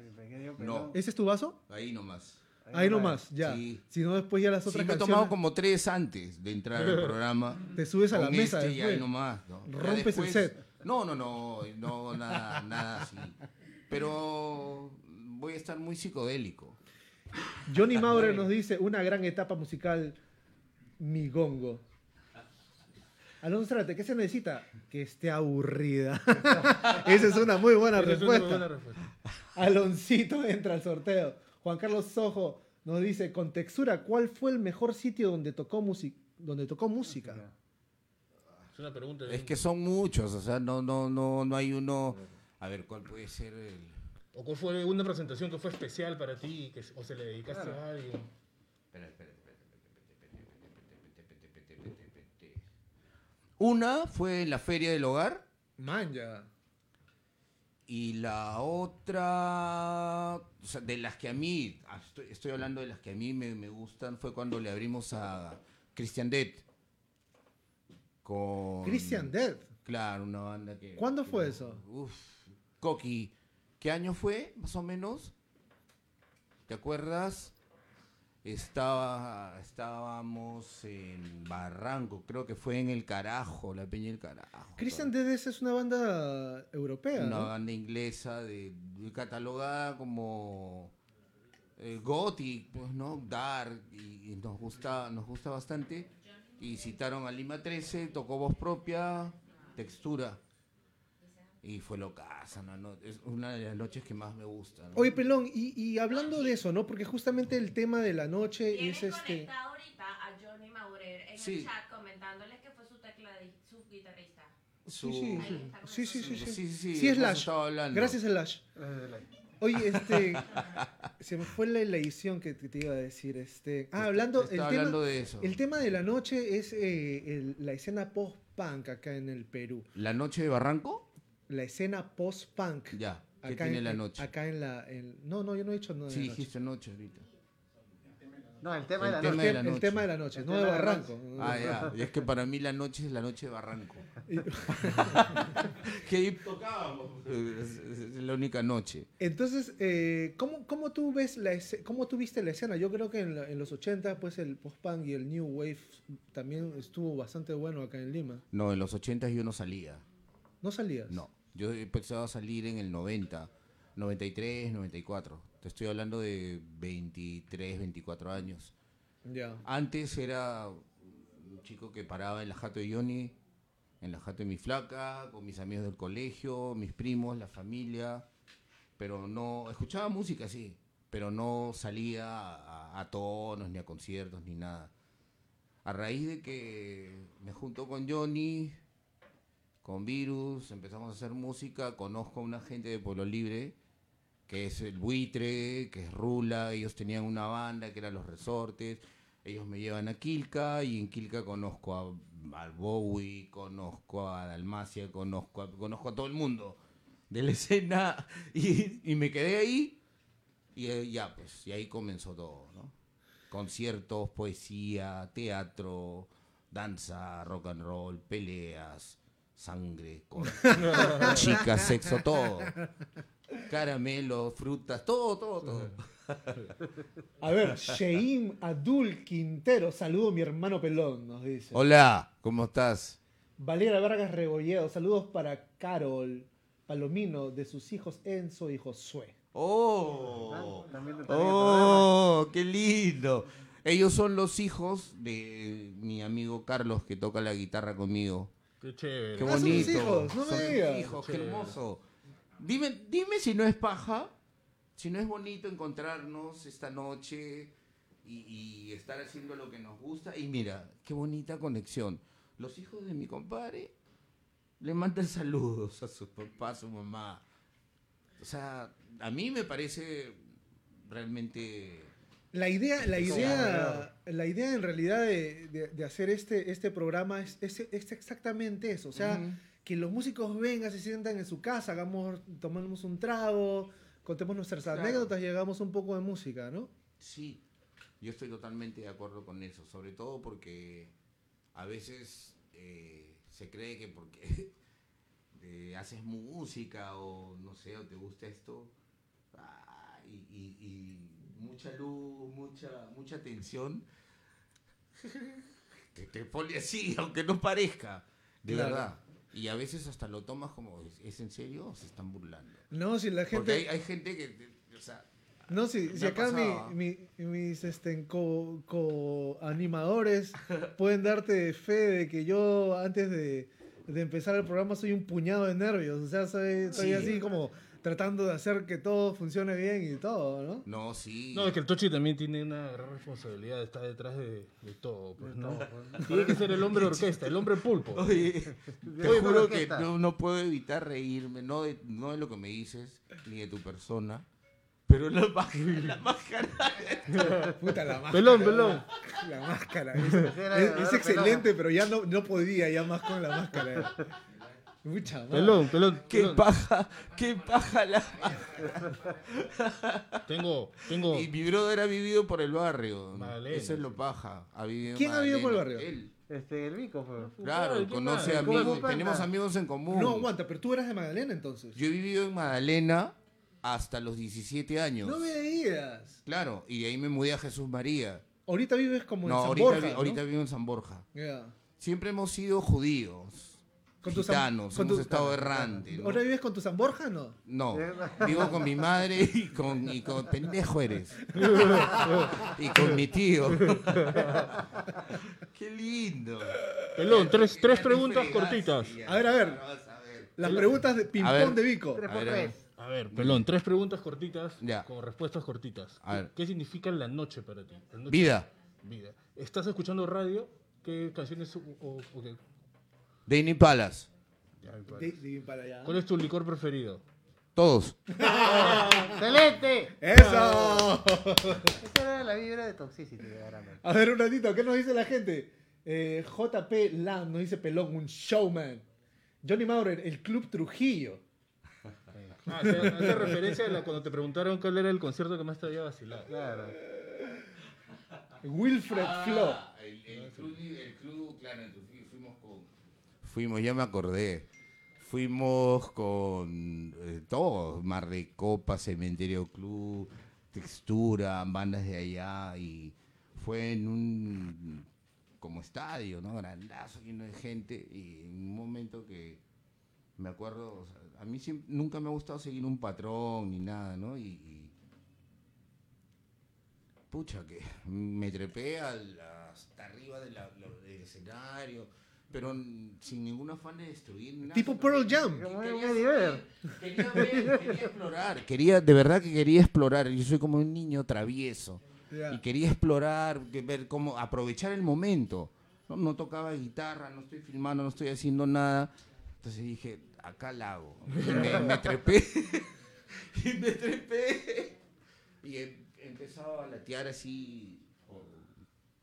No. pelón. ¿Ese es tu vaso? Ahí nomás. Ahí nomás, ya. Sí. Si no, después ya las Sí, otras me he canciones tomado como tres antes de entrar al *laughs* programa. te subes a la mesa este y ahí después. nomás, ¿no? Rompes el set. No, no, no, no, nada, nada así. Pero voy a estar muy psicodélico. Johnny *laughs* Maurer nos dice una gran etapa musical, mi gongo. Alonso Zárate, ¿qué se necesita? Que esté aburrida. *laughs* Esa es una muy buena es una respuesta. buena respuesta. Aloncito entra al sorteo. Juan Carlos Sojo nos dice, con textura, ¿cuál fue el mejor sitio donde tocó, donde tocó música? Es una pregunta. Es que son muchos, o sea, no, no, no, no hay uno. A ver, ¿cuál puede ser el? ¿O cuál fue una presentación que fue especial para ti que, o se le dedicaste a alguien? Espera, espera, espera, Una fue en la Feria del Hogar Manja. Y la otra, o sea, de las que a mí, ah, estoy, estoy hablando de las que a mí me, me gustan, fue cuando le abrimos a Christian Dead. Con... Christian Dead. Claro, una banda que... ¿Cuándo que- fue eso? Uf, Coqui. ¿Qué año fue, más o menos? ¿Te acuerdas? Estaba, estábamos en Barranco, creo que fue en El Carajo, la Peña del Carajo. Christian Dead es es una banda europea, Una ¿no? banda inglesa de, de- catalogada como eh, gothic, pues, ¿no? Dark, y, y nos gusta, nos gusta bastante. Y citaron a Lima 13, tocó voz propia, textura. Y fue locaza, ¿no? No, Es una de las noches que más me gusta. ¿no? Oye, Pelón, y, y hablando de eso, ¿no? Porque justamente el tema de la noche es este... ahorita a Johnny Maurer en Sí. el chat comentándoles que fue su su guitarrista. Sí, sí, sí. Sí, sí, sí, sí. Sí, sí, estado hablando. Gracias, Slash. Eh, Oye, este. *laughs* se me fue la, la edición que, te iba a decir. Este. Ah, hablando. El estaba tema, hablando de eso. el tema de la noche es eh, el- la escena post-punk acá en el Perú. ¿La noche de Barranco? La escena post-punk. Ya. ¿Qué Acá tiene en, la noche? Acá en la. en- no, no, yo no he dicho nada. Sí, de noche. dijiste noche ahorita. No, el tema de El la tema noche. de la el noche. tema de la noche, El no de tema de la Barranco. Ah, ya. Y es que para mí la noche es la noche de Barranco. *laughs* Que ahí tocábamos. Es, es- la única noche. Entonces, eh, ¿cómo, cómo tú ves la cómo tú viste la escena? Yo creo que en, la- en los 80, pues el post-punk y el new wave también estuvo bastante bueno acá en Lima. No, en los 80 yo no salía. ¿No salías? No. Yo empecé a salir en el 90, 93, 94. Te estoy hablando de 23, 24 años. Ya. Antes era un chico que paraba en la jato de Johnny, en la jato de mi flaca, con mis amigos del colegio, mis primos, la familia, pero no, escuchaba música, sí, pero no salía a, a tonos, ni a conciertos, ni nada. A raíz de que me junto con Johnny, con Virus, empezamos a hacer música, conozco a una gente de Pueblo Libre, que es el buitre, que es Rula, ellos tenían una banda que era Los Resortes, ellos me llevan a Quilca y en Quilca conozco a, al Bowie, conozco a Dalmacia, conozco a, conozco a todo el mundo de la *laughs* escena. Y, y me quedé ahí y eh, ya pues, y ahí comenzó todo, ¿no? Conciertos, poesía, teatro, danza, rock and roll, peleas, sangre, cor- *laughs* chicas, sexo, todo. Caramelos, frutas, todo, todo, todo. A ver, Sheim Adul Quintero, saludo mi hermano pelón, nos dice. Hola, ¿cómo estás? Valera Vargas Rebolledo, saludos para Carol Palomino, de sus hijos Enzo y Josué. Oh, oh, qué lindo. Ellos son los hijos de mi amigo Carlos que toca la guitarra conmigo. Qué chévere. Qué son bonito. tus hijos, no me Son digas. hijos, qué hermoso. Dime, dime si no es paja, si no es bonito encontrarnos esta noche y, y estar haciendo lo que nos gusta. Y mira, qué bonita conexión. Los hijos de mi compadre le mandan *laughs* saludos a su papá, a su mamá. O sea, a mí me parece realmente... La idea, la idea, la idea en realidad de, de- de hacer este, este programa es, es- es exactamente eso. O sea, que los músicos vengan, se sientan en su casa, hagamos, tomamos un trago, contemos nuestras Claro. anécdotas y hagamos un poco de música, ¿no? Sí, yo estoy totalmente de acuerdo con eso, sobre todo porque a veces eh, se cree que porque *laughs* eh, haces música o no sé, o te gusta esto, ah, y, y- y mucha luz, mucha, mucha tensión, que te pone así, aunque no parezca, de Claro. verdad. Y a veces hasta lo tomas como, ¿es, en serio o se están burlando? No, si la Porque hay, gente... hay gente que, o sea, No, si, si acá mi- mi- mis este, co- co-animadores pueden darte fe de que yo antes de, de empezar el programa soy un puñado de nervios. O sea, soy, Sí. así como tratando de hacer que todo funcione bien y todo, ¿no? no, sí. No, es que el Tochi también tiene una gran responsabilidad, está detrás de, de todo, pues, ¿no? Tiene que ser el hombre orquesta, el hombre pulpo. Oye, te Oye, juro que no, no puedo evitar reírme, no de, no de lo que me dices, ni de tu persona, pero la *laughs* máscara, la máscara. Puta la máscara. Pelón, pelón. La máscara. Es, es- es excelente, pero ya no, no podía ya más con la máscara. Mucha. Pelón, pelón. ¡Qué pelón. paja! ¡Qué paja la Tengo, tengo. Y mi brother ha vivido por el barrio. Magdalena, Eso es lo paja. Ha vivido en ¿Quién ha vivido por el barrio? Él. Este, el Vico, fue. Claro, ¿quién conoce a ¿Cómo amigos. Tenemos amigos en común. No, aguanta, pero tú eras de Magdalena entonces. Yo he vivido en Magdalena hasta los 17 años. No me digas. Claro, y de ahí me mudé a Jesús María. Ahorita vives como en San ahorita, Borja, vi- ¿no? ahorita vivo en San Borja. Ya. Siempre hemos sido judíos, Con tu gitanos, con hemos tu- estado errantes. ¿no? ¿Ahora vives con tu San Borja no? No, vivo con mi madre y con, y con pendejo eres. *laughs* y con mi tío. *laughs* Qué lindo. Pelón, tres, tres preguntas Qué fregazo, cortitas. A ver, a ver. Las preguntas de ping-pong de Vico. Tres A ver, a ver. tres. A ver, pelón, tres preguntas cortitas Ya. con respuestas cortitas. A ver. ¿Qué significa la noche para ti? Noche- Vida, Vida. ¿Estás escuchando radio? ¿Qué canciones o, o- o qué? Danny Palas, Ya, ¿cuál? De- de- para allá. ¿Cuál es tu licor preferido? Todos. *laughs* ¡Excelente! ¡Eso! Esa era la vibra de Toxicity, verdaderamente. A ver, un ratito, ¿qué nos dice la gente? Eh, JP Lam nos dice Pelón, un showman. Johnny Maurer, el Club Trujillo. Ah, hace, hace referencia a la- cuando te preguntaron cuál era el concierto que más te había vacilado. Claro. Wilfred Flo. Ah, el, el club, el club, claro. Fuimos, ya me acordé. Fuimos con eh, todos, Mar de Copa, Cementerio Club, Textura, bandas de allá y fue en un como estadio, ¿no? Grandazo, lleno de gente y en un momento que me acuerdo, o sea, a mí siempre- nunca me ha gustado seguir un patrón ni nada, ¿no? Y, pucha, que me trepé hasta arriba del escenario, pero sin ningún afán de destruir nada. Tipo Pearl Jam. Quería Vedder. Quería ver, quería explorar. Quería, de verdad que quería explorar. Yo soy como un niño travieso. Ya. Y quería explorar, ver cómo aprovechar el momento. No, no tocaba guitarra, no estoy filmando, no estoy haciendo nada. Entonces dije, acá la hago. Y me, me trepé. *laughs* y me trepé. Y he, he empezado a latear así por,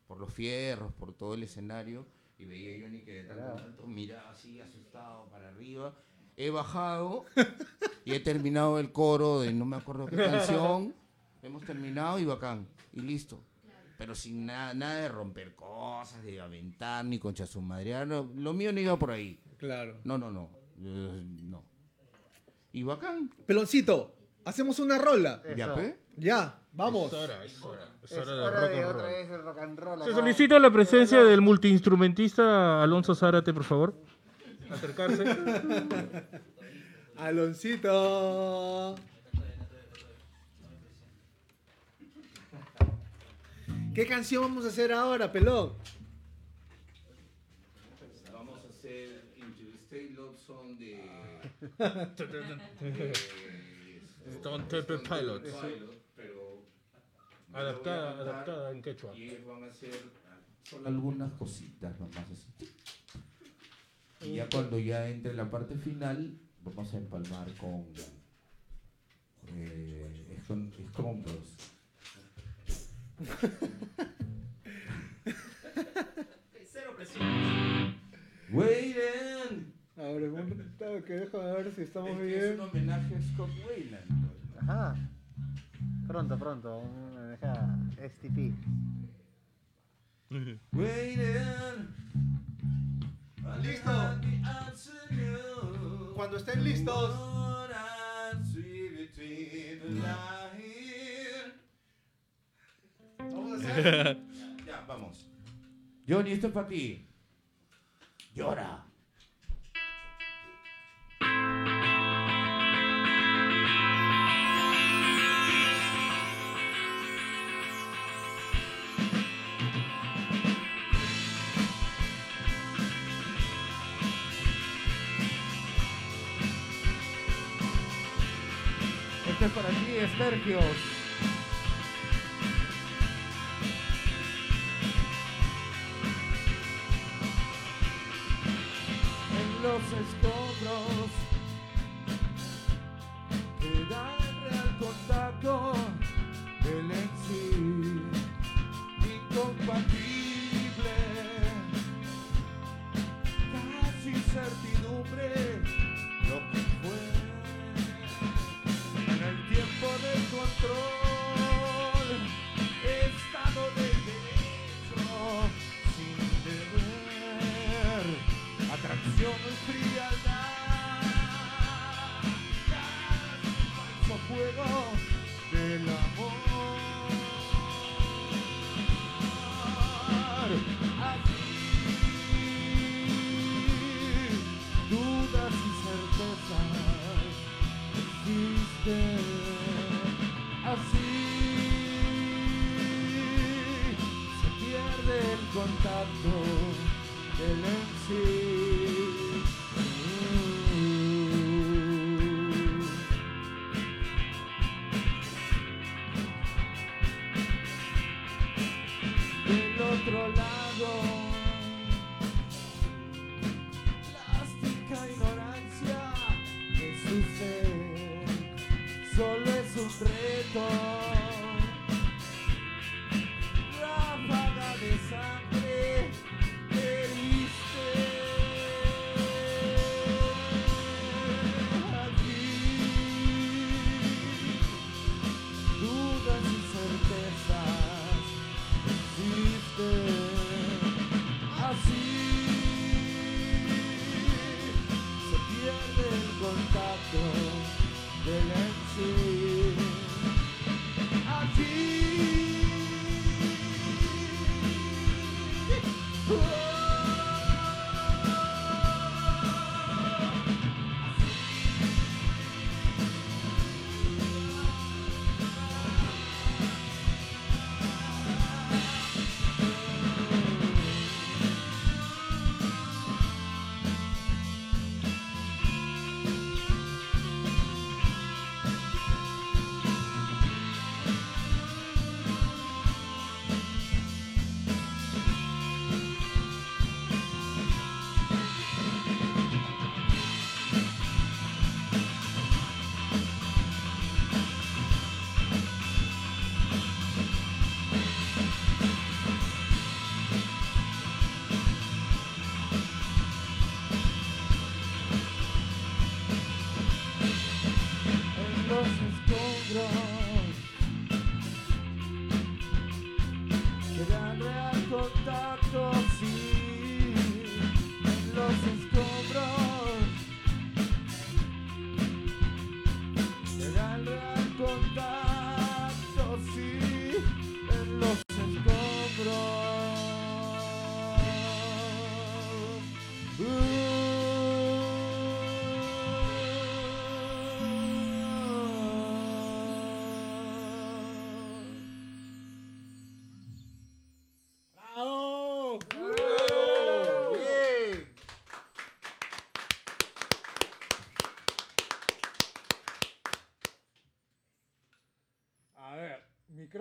por los fierros, por todo el escenario. Y veía a Johnny que de tanto en tanto miraba así, asustado para arriba. He bajado y he terminado el coro de no me acuerdo qué canción. Hemos terminado y bacán. Y listo. Pero sin nada, nada de romper cosas, de aventar, ni concha su madre. Ah, no, lo mío no iba por ahí. Claro. No, no, no. No. Y bacán. Peloncito, hacemos una rola. Eso. ¿Ya, pe? Ya, vamos. Es hora, es hora. Es Es hora de rock otra roll. vez el rock and roll. Se acá. solicita la presencia del multiinstrumentista Alonso Zárate, por favor. Acercarse. Aloncito. ¿Qué canción vamos a hacer ahora, pelón? Vamos a hacer Into the State Love Song de. Stone Temple Pilots. Adaptada, a adaptada en quechua. Y ellos van a hacer solo algunas cositas nomás así. Y ya cuando ya entre la parte final, vamos a empalmar con. Eh, Scrum- Scrum Bros. Waiting. Ahora, un momento que dejo de ver si estamos Es que es un bien. homenaje a Scott Wayland. Ajá. Pronto, pronto. Una deja STP. *laughs* Waiting. Listo. Cuando estén listos. Vamos a hacer. *laughs* Ya, vamos. Johnny, esto es para ti. Llora. Esto es para ti, Estergios. en los en los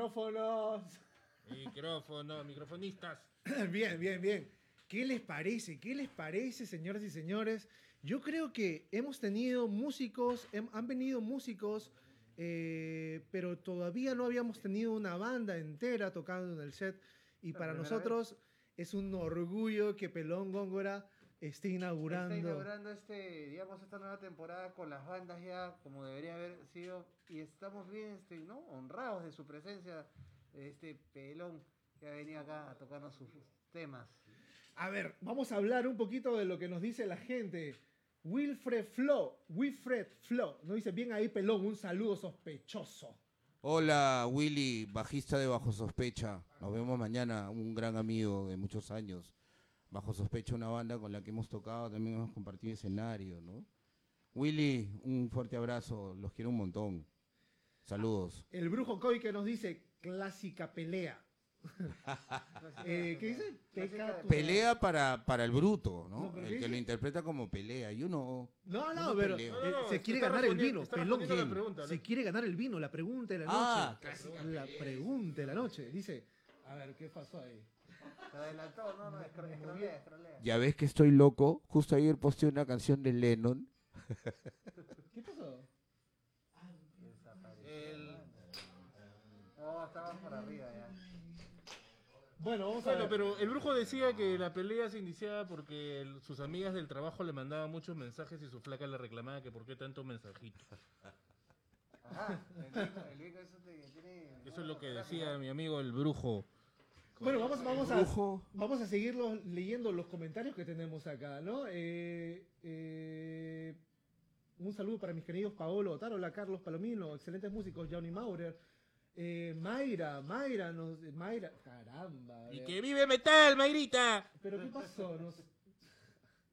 micrófonos. Micrófono, microfonistas. *laughs* Bien, bien, bien. ¿Qué les parece? ¿Qué les parece, señoras y señores? Yo creo que hemos tenido músicos, hem- han venido músicos, eh, pero todavía no habíamos tenido una banda entera tocando en el set. Y La para nosotros es un orgullo que Pelón Góngora esté inaugurando. Está inaugurando este, digamos, esta nueva temporada con las bandas ya como debería haber sido y estamos bien, este, ¿no? Honrados de su presencia, este pelón que ha venido acá a tocarnos sus temas. A ver, vamos a hablar un poquito de lo que nos dice la gente. Wilfred Flo, Wilfred Flo, nos dice bien ahí Pelón, un saludo sospechoso. Hola Willy, bajista de Bajo Sospecha. Nos vemos mañana, un gran amigo de muchos años. Bajo Sospecha, una banda con la que hemos tocado, también hemos compartido escenario, ¿no? Willy, un fuerte abrazo, los quiero un montón. Saludos. El brujo Coy que nos dice clásica pelea. *laughs* Eh, ¿Qué dice? Peca Pelea para, para el bruto, No, El ¿qué que lo interpreta como pelea. Yo no. No, no, No pero eh, No, se quiere ganar el vino. Pelón, respondiendo la pregunta, ¿no? se quiere ganar el vino, la pregunta de la noche. Ah, la pregunta de la noche. Dice, a ver, ¿qué pasó ahí? Se adelantó, no, no, escro- escrolea, escrolea. Ya ves que estoy loco. Justo ayer posteé una canción de Lennon. *laughs* ¿Qué pasó? El- No, estaba por arriba ya. Bueno, vamos a Bueno, ver. pero el brujo decía que la pelea se iniciaba porque el- sus amigas del trabajo le mandaban muchos mensajes y su flaca le reclamaba que por qué tanto mensajito. Ajá, el Vico, el Vico eso te- tiene... Eso es lo que decía mi amigo el brujo. Bueno, vamos, vamos a, vamos a seguir los- leyendo los comentarios que tenemos acá, ¿no? Eh, eh, un saludo para mis queridos Paolo Otárola, Carlos Palomino, excelentes músicos, Johnny Maurer, eh, Mayra, Mayra, nos, Mayra, caramba. Y que vive metal, Mayrita. Pero ¿qué pasó? Nos-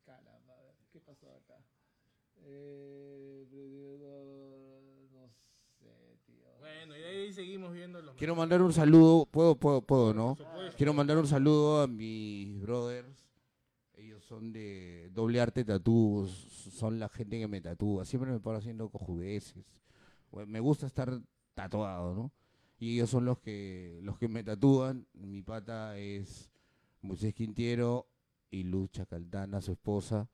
Caramba, a ver, ¿qué pasó acá? Eh. Bueno, y ahí seguimos viendo los Quiero mandar un saludo. Puedo, puedo, puedo, ¿no? Quiero mandar un saludo a mis brothers. Ellos son de doble arte tatúos. Son la gente que me tatúa. Siempre me paro haciendo cojudeces. Me gusta estar tatuado, ¿no? Y ellos son los que los que me tatúan. Mi pata es Moisés Quintiero y Luz Chacaldana, su esposa.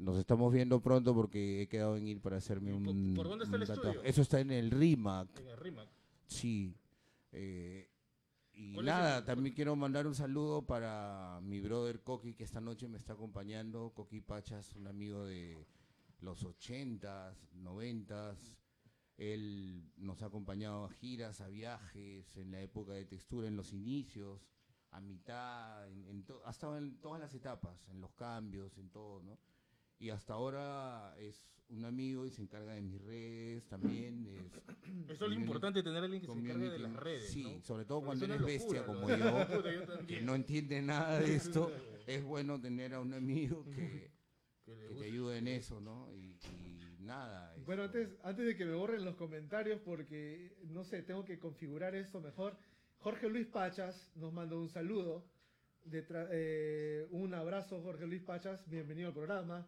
Nos estamos viendo pronto porque he quedado en ir para hacerme ¿Y por- un. por dónde está el estudio? Eso está en el RIMAC. En el Rimac. Sí. eh, y ¿Cuál es nada, el- también quiero mandar un saludo para mi brother Coqui, que esta noche me está acompañando. Coqui Pachas, un amigo de los 80s, 90s. Él nos ha acompañado a giras, a viajes, en la época de textura, en los inicios, a mitad, en, en ha estado en todas las etapas, en los cambios, en todo, ¿no? Y hasta ahora es un amigo y se encarga de mis redes también. Es, *clears throat* Eso es lo importante, tener a alguien que se encargue de las redes. Sí, ¿no? sobre todo Porque cuando eres bestia locura, como ¿no? yo, *laughs* que no entiende nada de esto, *laughs* es bueno tener a un amigo que, Que te ayude en eso, ¿no? Y, y nada. Bueno, esto- antes, antes de que me borren los comentarios, porque no sé, tengo que configurar esto mejor. Jorge Luis Pachas nos mandó un saludo. Detra- eh, un abrazo, Jorge Luis Pachas. Bienvenido al programa.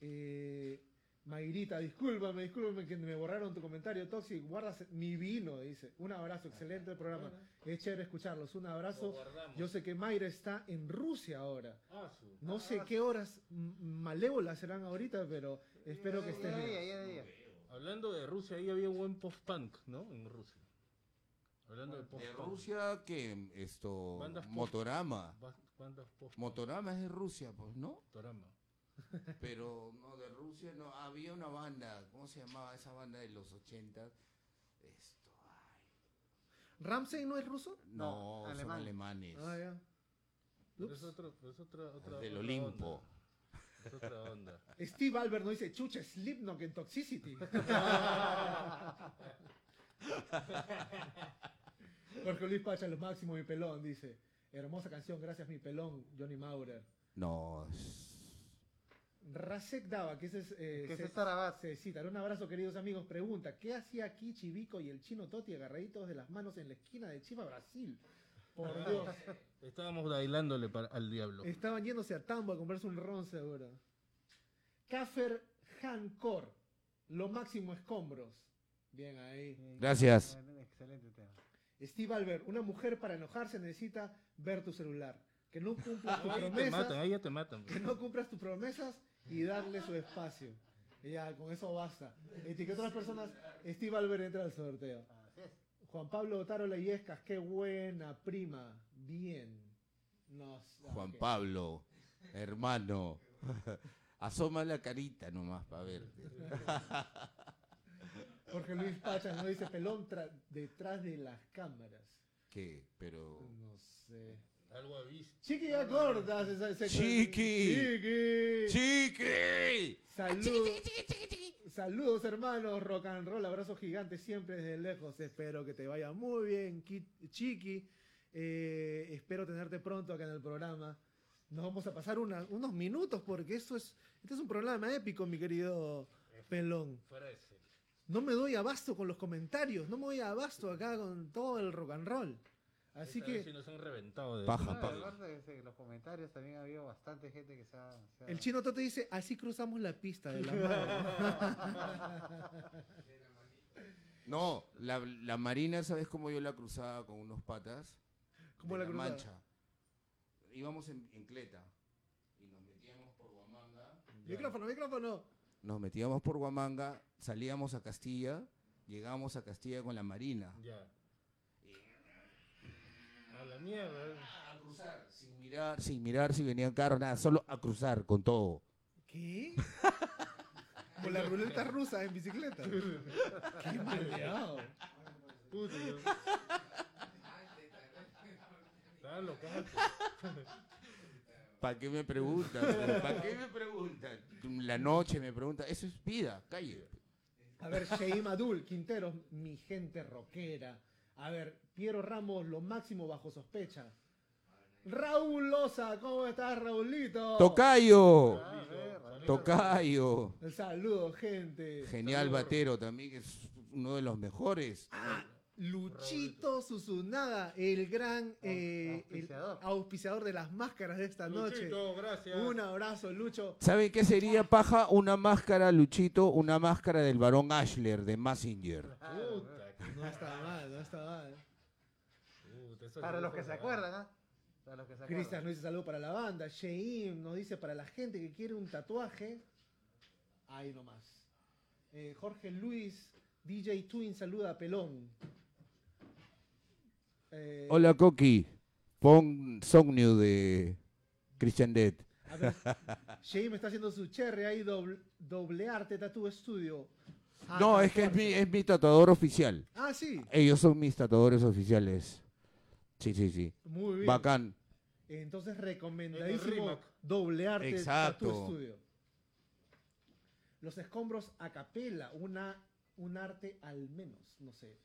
Eh, Mayrita, discúlpame, discúlpame que me borraron tu comentario, Toxic. Guardas mi vino, dice. Un abrazo, excelente el programa. Es chévere escucharlos. Un abrazo. Yo sé que Mayra está en Rusia ahora. Ah, su- No sé qué horas malévolas serán ahorita, pero espero que estén Ya, bien. ya, ya, ya. Hablando de Rusia, ahí había buen post-punk, ¿no? En Rusia. Hablando de de post-punk. Rusia, que esto. Bandas. Motorama. Ba- Bandas Motorama es de Rusia, pues, ¿no? Motorama. Pero no, de Rusia no. Había una banda, ¿cómo se llamaba esa banda de los 80? Esto, ay. ¿Ramsey no es ruso? No, son alemán. alemanes. Ah, ya. Pero Ups. es, otro, pero es otra, otra, del otra Olimpo. onda. Es otra onda. Steve Albert no dice chucha Slipknot en Toxicity. *laughs* Jorge Luis Pacha, lo máximo, mi pelón, dice. Hermosa canción, gracias, mi pelón, Johnny Maurer. No, es- Rasek Dava, que ese es. eh, Que se- se cita. Un abrazo, queridos amigos. Pregunta: ¿Qué hacía aquí Chivico y el chino Toti agarraditos de las manos en la esquina de Chiva, Brasil? Por *laughs* Dios. Estábamos bailándole para, al diablo. Estaban yéndose a Tambo a comprarse un ron seguro. Kafer Hancor. Lo máximo escombros. Bien ahí. Gracias. Excelente tema. Steve Albert, una mujer para enojarse necesita ver tu celular. Que no cumplas *laughs* tus Ahí te promesas. matan, ahí ya te matan. Que no cumplas tus promesas y darle su espacio. Y ya, con eso basta. Etiqueta a otras personas. Steve Albert entra al sorteo. Juan Pablo Otaro Leyescas, qué buena prima. Bien. No, sé, Juan. Pablo, hermano. Asoma la carita nomás para ver. Jorge Luis Pacha nos dice pelón detrás de las cámaras. ¿Qué? Pero. No sé. Algo. Chiqui ya gordas. esa- ese- Chiqui. Chiqui. ¡Chiqui! Saludos. Saludos hermanos, rock and roll, abrazo gigante siempre desde lejos. Espero que te vaya muy bien, Chiqui. Eh, espero tenerte pronto acá en el programa. Nos vamos a pasar una- unos minutos porque esto es, este es un programa épico, mi querido Pelón. No me doy abasto con los comentarios, no me doy abasto acá con todo el rock and roll. Así que sí nos han reventado de Paja, No, paja. los comentarios también ha habido bastante gente que se ha... se ha- el chino Tote dice, así cruzamos la pista de la *laughs* mano. *laughs* No, la, la Marina, ¿sabes cómo yo la cruzaba con unos patas? ¿Cómo De la cruzaba? Mancha. Íbamos en, en Cleta y nos metíamos por Huamanga. Micrófono, micrófono. Nos metíamos por Huamanga, salíamos a Castilla, llegábamos a Castilla con la Marina. Ya. A la mierda. A cruzar, sin mirar, sin mirar si venían carros, nada, solo a cruzar con todo. ¿Qué? *laughs* Con la ruleta rusa en bicicleta. Qué maleado. Puta, yo- Estaba local. ¿Para qué me preguntan? ¿Para qué me preguntan? La noche me preguntan, eso es vida, calle. A ver, Sheim Adul, Quinteros, mi gente rockera. A ver, Piero Ramos, lo máximo bajo sospecha. Raúl Loza, ¿cómo estás, Raulito? Tocayo. Tocayo. Saludos, gente. Genial batero también, que es uno de los mejores. Ah, Luchito Susunaga, el gran eh, el Auspiciador. de las máscaras de esta noche. Gracias. Un abrazo, Lucho. ¿Saben qué sería paja? Una máscara, Luchito, una máscara del varón Ashler de Massinger. Puta, No está mal, no está mal. Eso Para los que se acuerdan, ¿ah? Para los que se acuerdan. Cristian nos dice saludo para la banda. Sheim nos dice para la gente que quiere un tatuaje. Ahí nomás. Eh, Jorge Luis, DJ Twin, saluda a Pelón. Eh, Hola Coqui, pon Song New de Christian Dead. A ver, Shane me está haciendo su cherry ahí, doble, doble arte Tattoo Studio. Ah, No, es que es mi, es mi tatuador oficial. Ah, sí. Ellos son mis tatuadores oficiales. Sí, sí, sí. Muy bien. Bacán. Entonces En recomendadísimo el Rimac. doble arte Exacto. Tattoo Studio. Los escombros a capela, una, un arte al menos, no sé.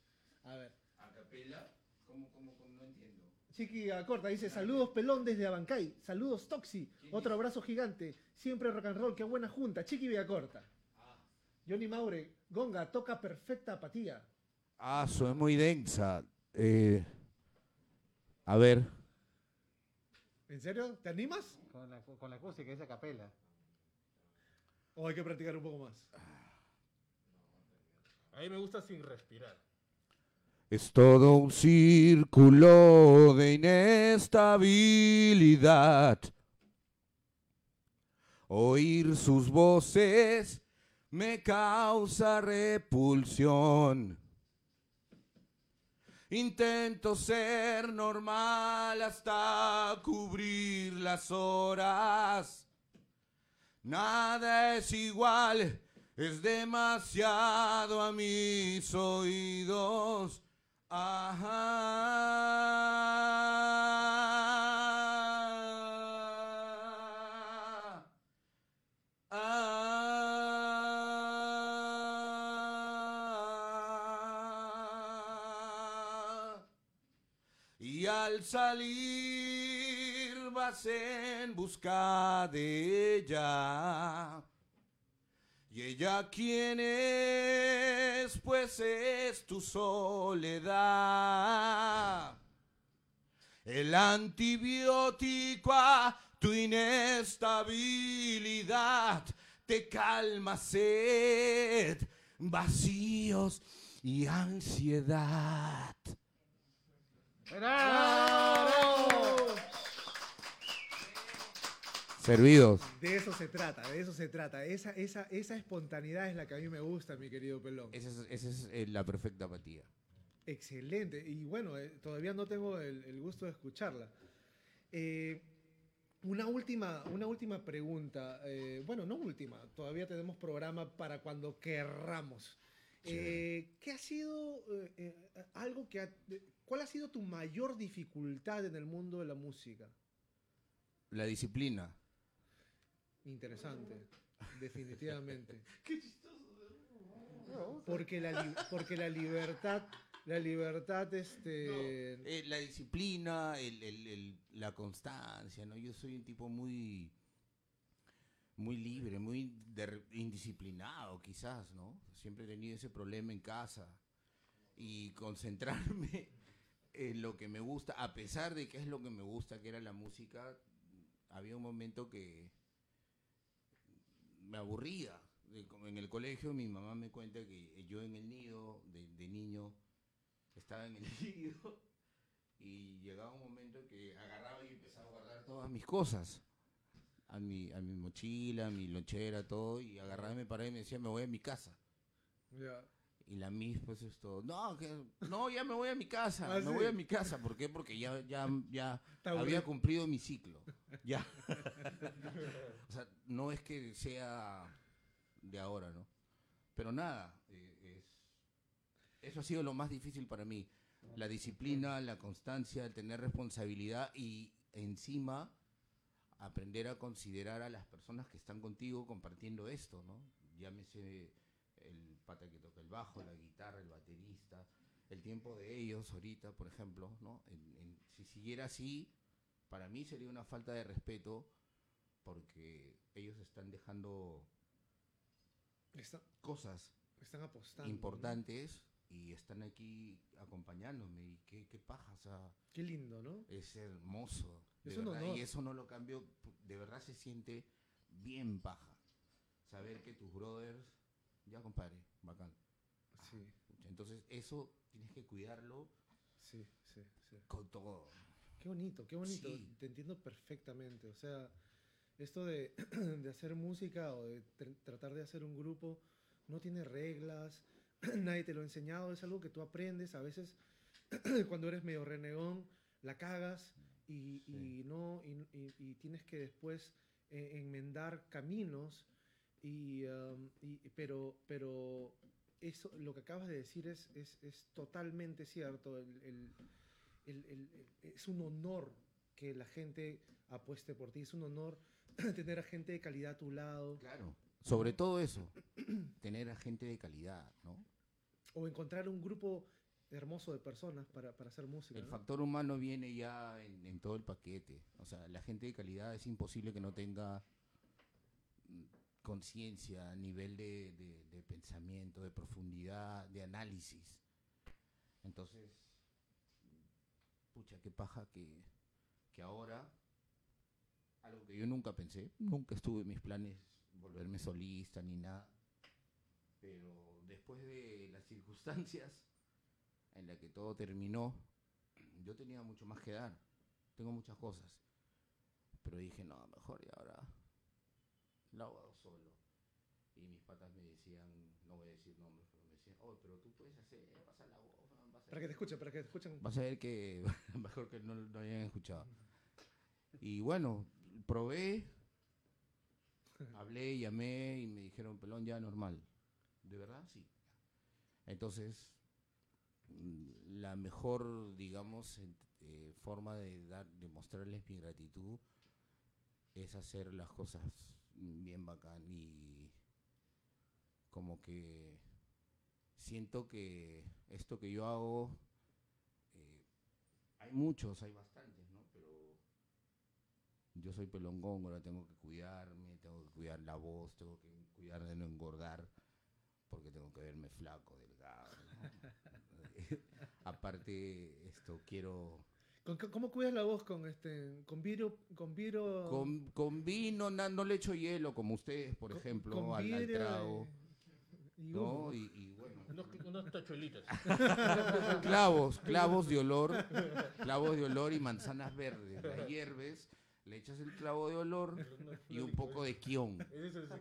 A ver. ¿A capela? ¿Cómo, cómo, cómo? No entiendo. Chiqui Acorta dice, saludos pelón desde Abancay, saludos Toxi, otro abrazo gigante, siempre rock and roll, qué buena junta, Chiqui Villacorta. Johnny Maure, Gonga, toca perfecta apatía. Ah, eso es muy densa. Eh, a ver. ¿En serio? ¿Te animas? Con la, con la acústica, esa capela. ¿O hay que practicar un poco más? A mí me gusta sin respirar. Es todo un círculo de inestabilidad. Oír sus voces me causa repulsión. Intento ser normal hasta cubrir las horas. Nada es igual, es demasiado a mis oídos. Ajá. Ah. Al salir vas en busca de ella. ¿Y ella quién es? Pues es tu soledad. El antibiótico a tu inestabilidad te calma sed, vacíos y ansiedad. ¡Bravo! Servidos. De eso se trata, de eso se trata. Esa, esa, esa espontaneidad es la que a mí me gusta, mi querido pelón. Esa es, esa es, eh, la perfecta apatía. Excelente. Y bueno, eh, todavía no tengo el, el gusto de escucharla. Eh, una, última, una última pregunta. bueno, no última. Todavía tenemos programa para cuando querramos. ¿Qué ha sido algo que ha- ¿Cuál ha sido tu mayor dificultad en el mundo de la música? La disciplina. Interesante, definitivamente. *laughs* Porque la, li- porque la libertad, la libertad, este, Eh, la disciplina, el- el- el- la constancia, ¿no? Yo soy un tipo muy, muy libre, muy de- indisciplinado, quizás, ¿no? Siempre he tenido ese problema en casa. Y concentrarme lo que me gusta, a pesar de que es lo que me gusta, que era la música, había un momento que me aburría. En el colegio mi mamá me cuenta que yo en el nido de, niño estaba en el *laughs* nido y llegaba un momento que agarraba y empezaba a guardar todas mis cosas. A mi, a mi mochila, a mi lonchera, todo, y agarraba me paraba y me decía, me voy a mi casa. Y la mis, pues esto, no, que, no, ya me voy a mi casa, Ah, me sí. voy a mi casa. ¿Por qué? Porque ya, ya, ya había cumplido mi ciclo. *laughs* Ya. *laughs* o sea, no es que sea de ahora, ¿no? Pero nada, eh, es, eso ha sido lo más difícil para mí. La disciplina, la constancia, el tener responsabilidad y encima aprender a considerar a las personas que están contigo compartiendo esto, ¿no? Llámese pata que toca el bajo, la guitarra, el baterista, el tiempo de ellos ahorita, por ejemplo, ¿no? En- en- si siguiera así, para mí sería una falta de respeto porque ellos están dejando está- cosas están apostando. ¿no? importantes y están aquí acompañándome y qué, qué paja, o sea, Qué lindo, ¿no? es hermoso. de Es. Y eso no lo cambio, de verdad se siente bien paja. Saber que tus brothers, ya compadre, bacán. Sí, Entonces eso tienes que cuidarlo sí, sí, sí. con todo. Qué bonito, qué bonito. Sí. Te entiendo perfectamente. O sea, esto de, *clears throat* de hacer música o de tr- tratar de hacer un grupo no tiene reglas, *clears throat* nadie te lo ha enseñado, es algo que tú aprendes, a veces *clears throat* cuando eres medio renegón la cagas y, y no, y, y- y tienes que después eh, enmendar caminos, y, um, y- pero, pero eso, lo que acabas de decir es, es, es totalmente cierto, el- el- es un honor que la gente apueste por ti, es un honor *clears throat* tener a gente de calidad a tu lado Claro. Sobre todo eso, *clears throat* tener a gente de calidad, ¿no? o encontrar un grupo hermoso de personas para, para hacer música. El ¿no? factor humano viene ya en, en todo el paquete. O sea, la gente de calidad es imposible que no tenga conciencia, nivel de, de- de pensamiento, de profundidad, de análisis. Entonces, pucha, qué paja que, que ahora, algo que yo nunca pensé, nunca estuve en mis planes volverme solista ni nada, pero después de las circunstancias en las que todo terminó, yo tenía mucho más que dar, tengo muchas cosas, pero dije, no, mejor y ahora lo hago solo. Y mis patas me decían, no voy a decir nombres, pero me decían, oh, pero tú puedes hacer, pasa la voz, vas a Para que te ver". escuchen, para que te escuchen. Vas a ver que *laughs* mejor que no lo hayan escuchado. Y bueno, probé, hablé, llamé y me dijeron, pelón, ya normal. ¿De verdad? Sí. Entonces, la mejor, digamos, eh, forma de dar, de mostrarles mi gratitud es hacer las cosas bien bacán y como que siento que esto que yo hago eh, hay muchos, hay bastantes, ¿no? Pero yo soy pelongón, ahora tengo que cuidarme, tengo que cuidar la voz, tengo que cuidar de no engordar, porque tengo que verme flaco, delgado. ¿no? *laughs* Aparte, esto quiero ¿Con qué- ¿Cómo cuidas la voz con este con vidrio con vidrio con, con vino, na- no le echo hielo como ustedes, por con- ejemplo, con al, al trago, y- y ¿no? Y, y bueno, Unos, unos tachuelitos. *laughs* clavos, clavos de olor, clavos de olor y manzanas verdes, las hierves, le echas el clavo de olor y un poco de quión.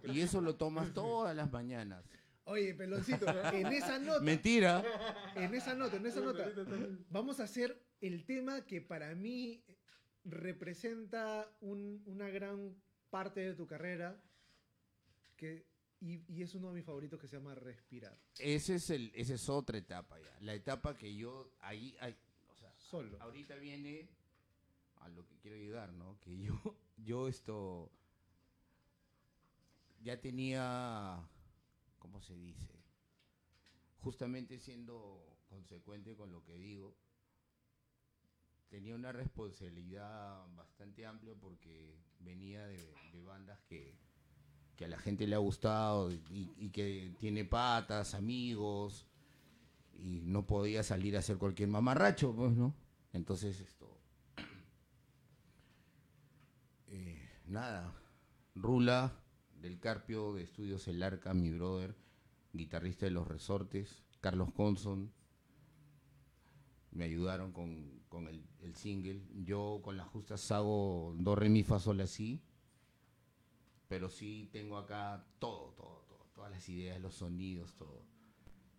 Y eso lo tomas todas las mañanas. Oye, peloncito, en esa nota, Mentira. en esa nota, en esa nota, vamos a hacer el tema que para mí representa un- una gran parte de tu carrera que, y, y es uno de mis favoritos que se llama Respirar. Ese es el, esa es otra etapa ya. La etapa que yo ahí, ahí, o sea, Solo. ahorita viene a lo que quiero llegar, ¿no? Que yo, *laughs* yo esto ya tenía, ¿cómo se dice? Justamente siendo consecuente con lo que digo, tenía una responsabilidad bastante amplia porque venía de, bandas que, a la gente le ha gustado y, y que tiene patas, amigos, y no podía salir a hacer cualquier mamarracho, pues, ¿no? Entonces esto... *clears throat* eh, nada, Rula del Carpio de Estudios El Arca, mi brother, guitarrista de Los Resortes, Carlos Conson, me ayudaron con, con el, single. Yo con las justas hago do, re, mi, fa, sol, así, pero sí tengo acá todo, todo, todo, todas las ideas, los sonidos, todo.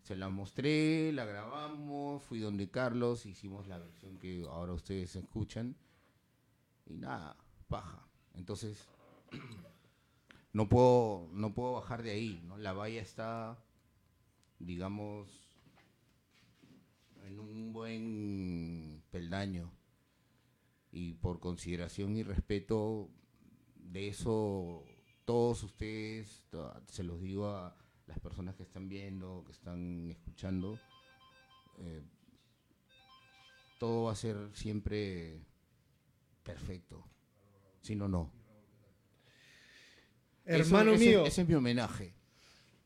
Se la mostré, la grabamos, fui donde Carlos, hicimos la versión que ahora ustedes escuchan. Y nada, paja. Entonces, *clears throat* no puedo, no puedo bajar de ahí, ¿no? La valla está, digamos, en un buen peldaño. Y por consideración y respeto de eso, todos ustedes, se los digo a las personas que están viendo, que están escuchando, eh, todo va a ser siempre perfecto. Si no, no. Hermano ese- mío, Ese es mi homenaje.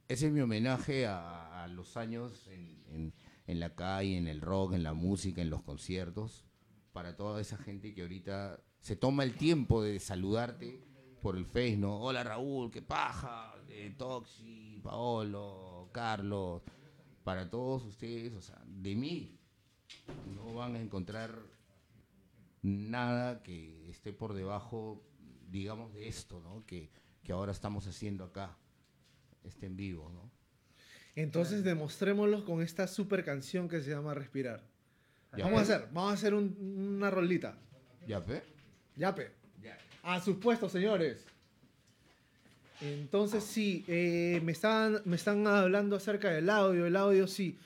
Ese es mi homenaje a, a los años en, en- en la calle, en el rock, en la música, en los conciertos. Para toda esa gente que ahorita se toma el tiempo de saludarte por el Face, ¿no? Hola Raúl, qué paja, eh, Toxi, Paolo, Carlos. Para todos ustedes, o sea, de mí no van a encontrar nada que esté por debajo digamos, de esto, ¿no? Que, que ahora estamos haciendo acá, este en vivo, ¿no? Entonces demostrémoslo con esta super canción que se llama Respirar. Ya, Vamos a hacer, vamos a hacer un- una rolita. ¿Ya, pe? Yape. Ya. A sus puestos, señores. Entonces sí, eh, me, están, me están hablando acerca del audio. El audio sí.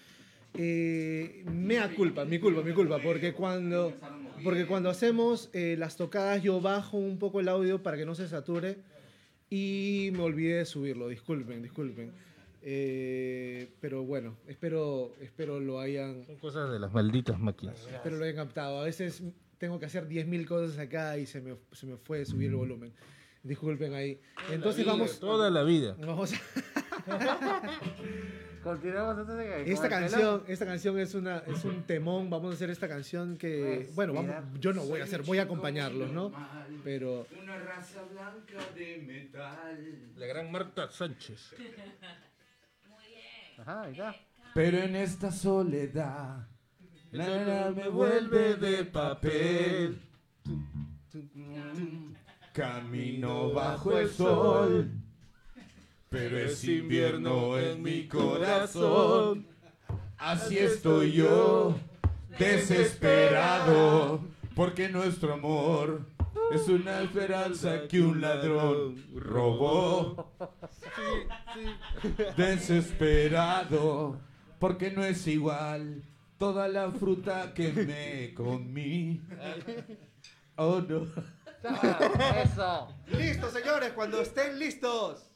Eh, mea culpa, mi culpa, mi culpa. Porque cuando, porque cuando hacemos eh, las tocadas yo bajo un poco el audio para que no se sature. Y me olvidé de subirlo. Disculpen, disculpen. Eh, pero bueno, espero, espero lo hayan, Son cosas de las malditas máquinas. Espero lo hayan captado. A veces tengo que hacer 10.000 cosas acá y se me, se me fue subir el volumen. Disculpen ahí. Entonces vamos, Toda la vida. *laughs* vamos a- *laughs* Continuamos entonces con esta el pelón. canción, esta canción es una es un temón. Vamos a hacer esta canción que Pues, bueno, mira. vamos, yo no voy a hacer, voy a acompañarlos, ¿no? Pero Una raza blanca de metal. La gran Marta Sánchez. *laughs* Muy bien. Ajá, ahí está. Pero en esta soledad, La nada me vuelve de papel. Camino bajo el sol, pero es invierno en mi corazón. Así estoy yo, desesperado, porque nuestro amor es una esperanza que un ladrón robó. Desesperado, porque no es igual toda la fruta que me comí. Oh no. Eso. listos, señores, cuando estén listos.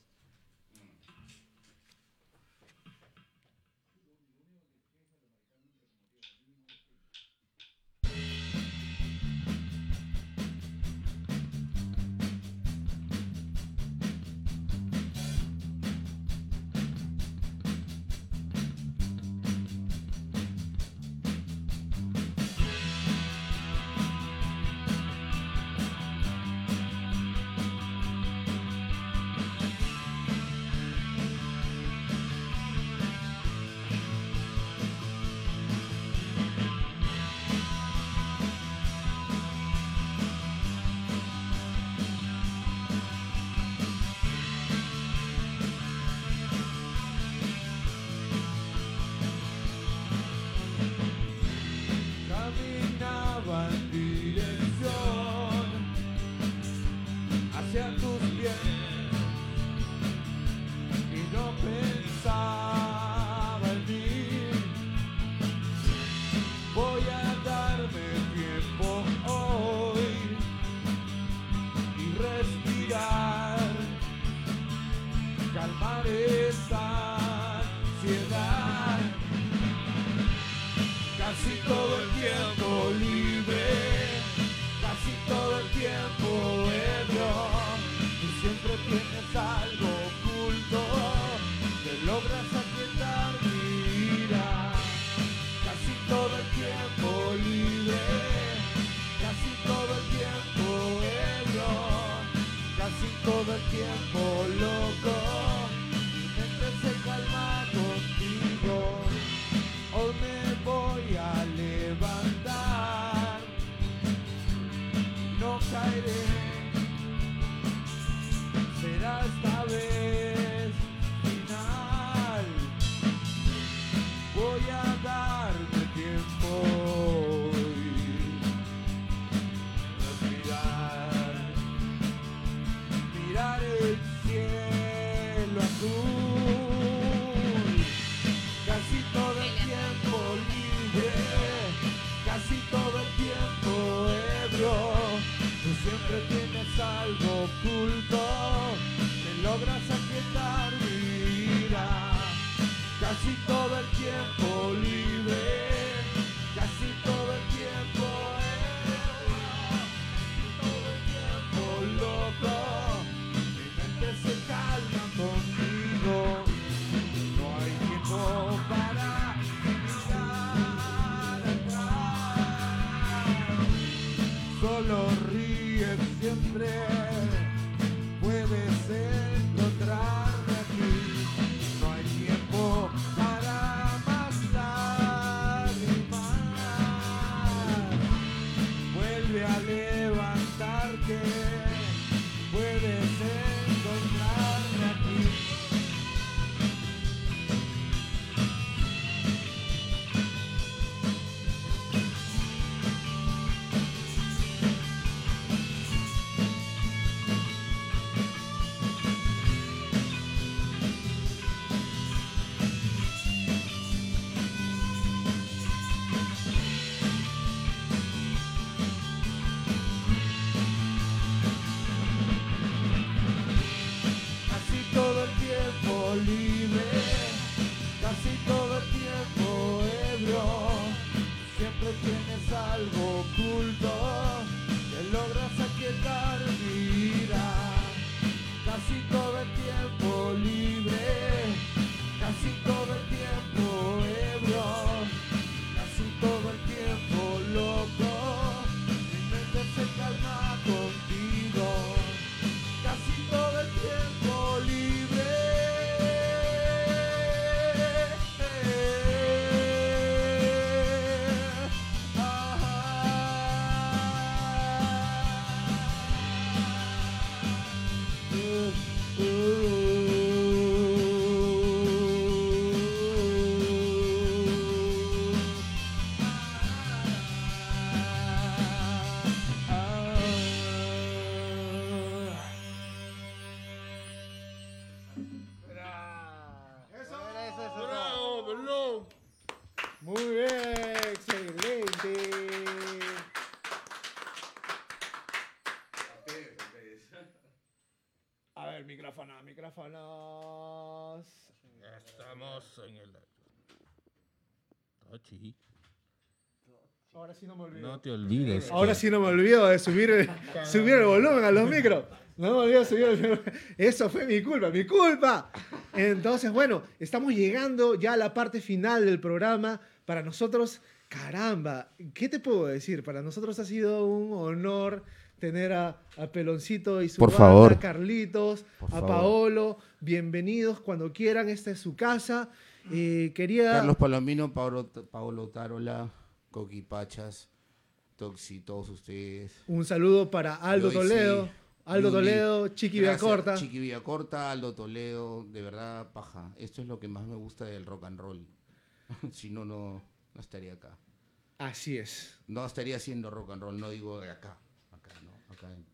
Todo el tiempo loco, casi todo el tiempo. Ahora sí no me olvido. No te olvides. Ahora sí no me olvido de subir el, subir el volumen a los micros. No me olvido de subir el volumen. Eso fue mi culpa, mi culpa. Entonces, bueno, estamos llegando ya a la parte final del programa. Para nosotros, caramba, ¿qué te puedo decir? Para nosotros ha sido un honor tener a, a Peloncito y su Por banda, favor. Carlitos, Por a favor. Paolo. Bienvenidos cuando quieran. Esta es su casa. Eh, quería... Carlos Palomino, Paolo, Paolo Tarola, Coqui Pachas, Toxi, todos ustedes. Un saludo para Aldo Toledo. Aldo. Toledo, Chiqui Villacorta. Chiqui Villacorta, Aldo Toledo, de verdad, paja. Esto es lo que más me gusta del rock and roll. *laughs* si no, no, no estaría acá. Así es. No estaría haciendo rock and roll, no digo de acá. Acá, ¿no? Acá en,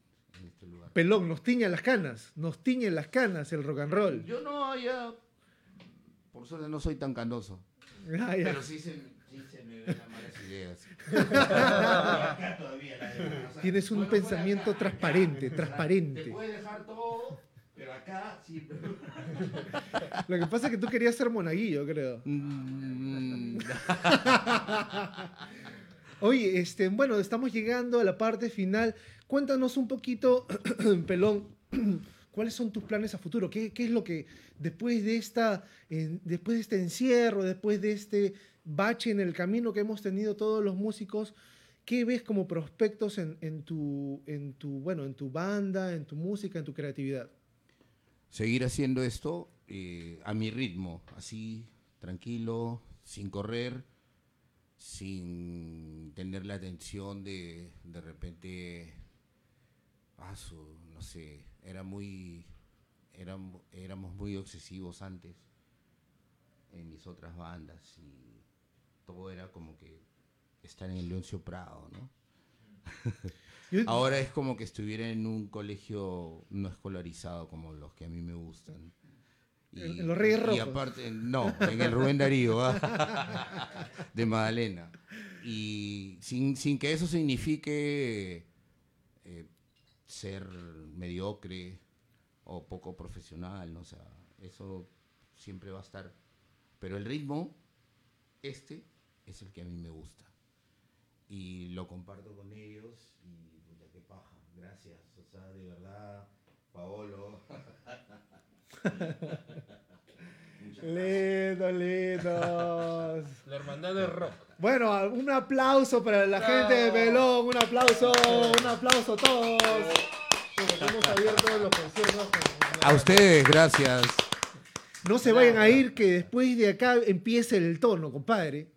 en este lugar. Pelón, nos tiñen las canas. Nos tiñen las canas el rock and roll. Yo no, ya. Por suerte no soy tan canoso. Ah, ya. Pero sí se, sí se me ven *laughs* Tienes un pensamiento acá, transparente, acá, transparente. Te puedes dejar todo, pero acá sí. *laughs* Lo que pasa es que tú querías ser monaguillo, creo. Mm, *laughs* Oye, este, bueno, estamos llegando a la parte final. Cuéntanos un poquito, *clears throat* Pelón, *clears throat* ¿cuáles son tus planes a futuro? ¿Qué, qué es lo que después de esta, después de este encierro, después de este bache en el camino que hemos tenido todos los músicos, qué ves como prospectos en, tu, en tu, bueno, en tu banda, en tu música, en tu creatividad? Seguir haciendo esto eh, a mi ritmo, así, tranquilo, sin correr, sin tener la atención de de repente, ah, no sé, era muy, éram- éramos muy obsesivos antes en mis otras bandas y todo era como que estar en el Leoncio Prado, ¿no? *laughs* Ahora es como que estuviera en un colegio no escolarizado como los que a mí me gustan. En- en los Reyes Y Rojos. aparte, no, en el Rubén Darío, ¿ah? *laughs* de Magdalena. Y sin, sin que eso signifique eh, ser mediocre o poco profesional, ¿no? O sea, eso siempre va a estar. Pero el ritmo, este, es el que a mí me gusta. Y lo comparto con ellos y puta, qué paja. Gracias. O sea, de verdad, Paolo. *laughs* Lindos, lindos. *laughs* La hermandad del rock. Bueno, un aplauso para la gente de Pelón, un aplauso, un aplauso a todos. Porque hemos abierto los conciertos. A ustedes, gracias. No se vayan a ir, que después de acá empiece el tono, compadre.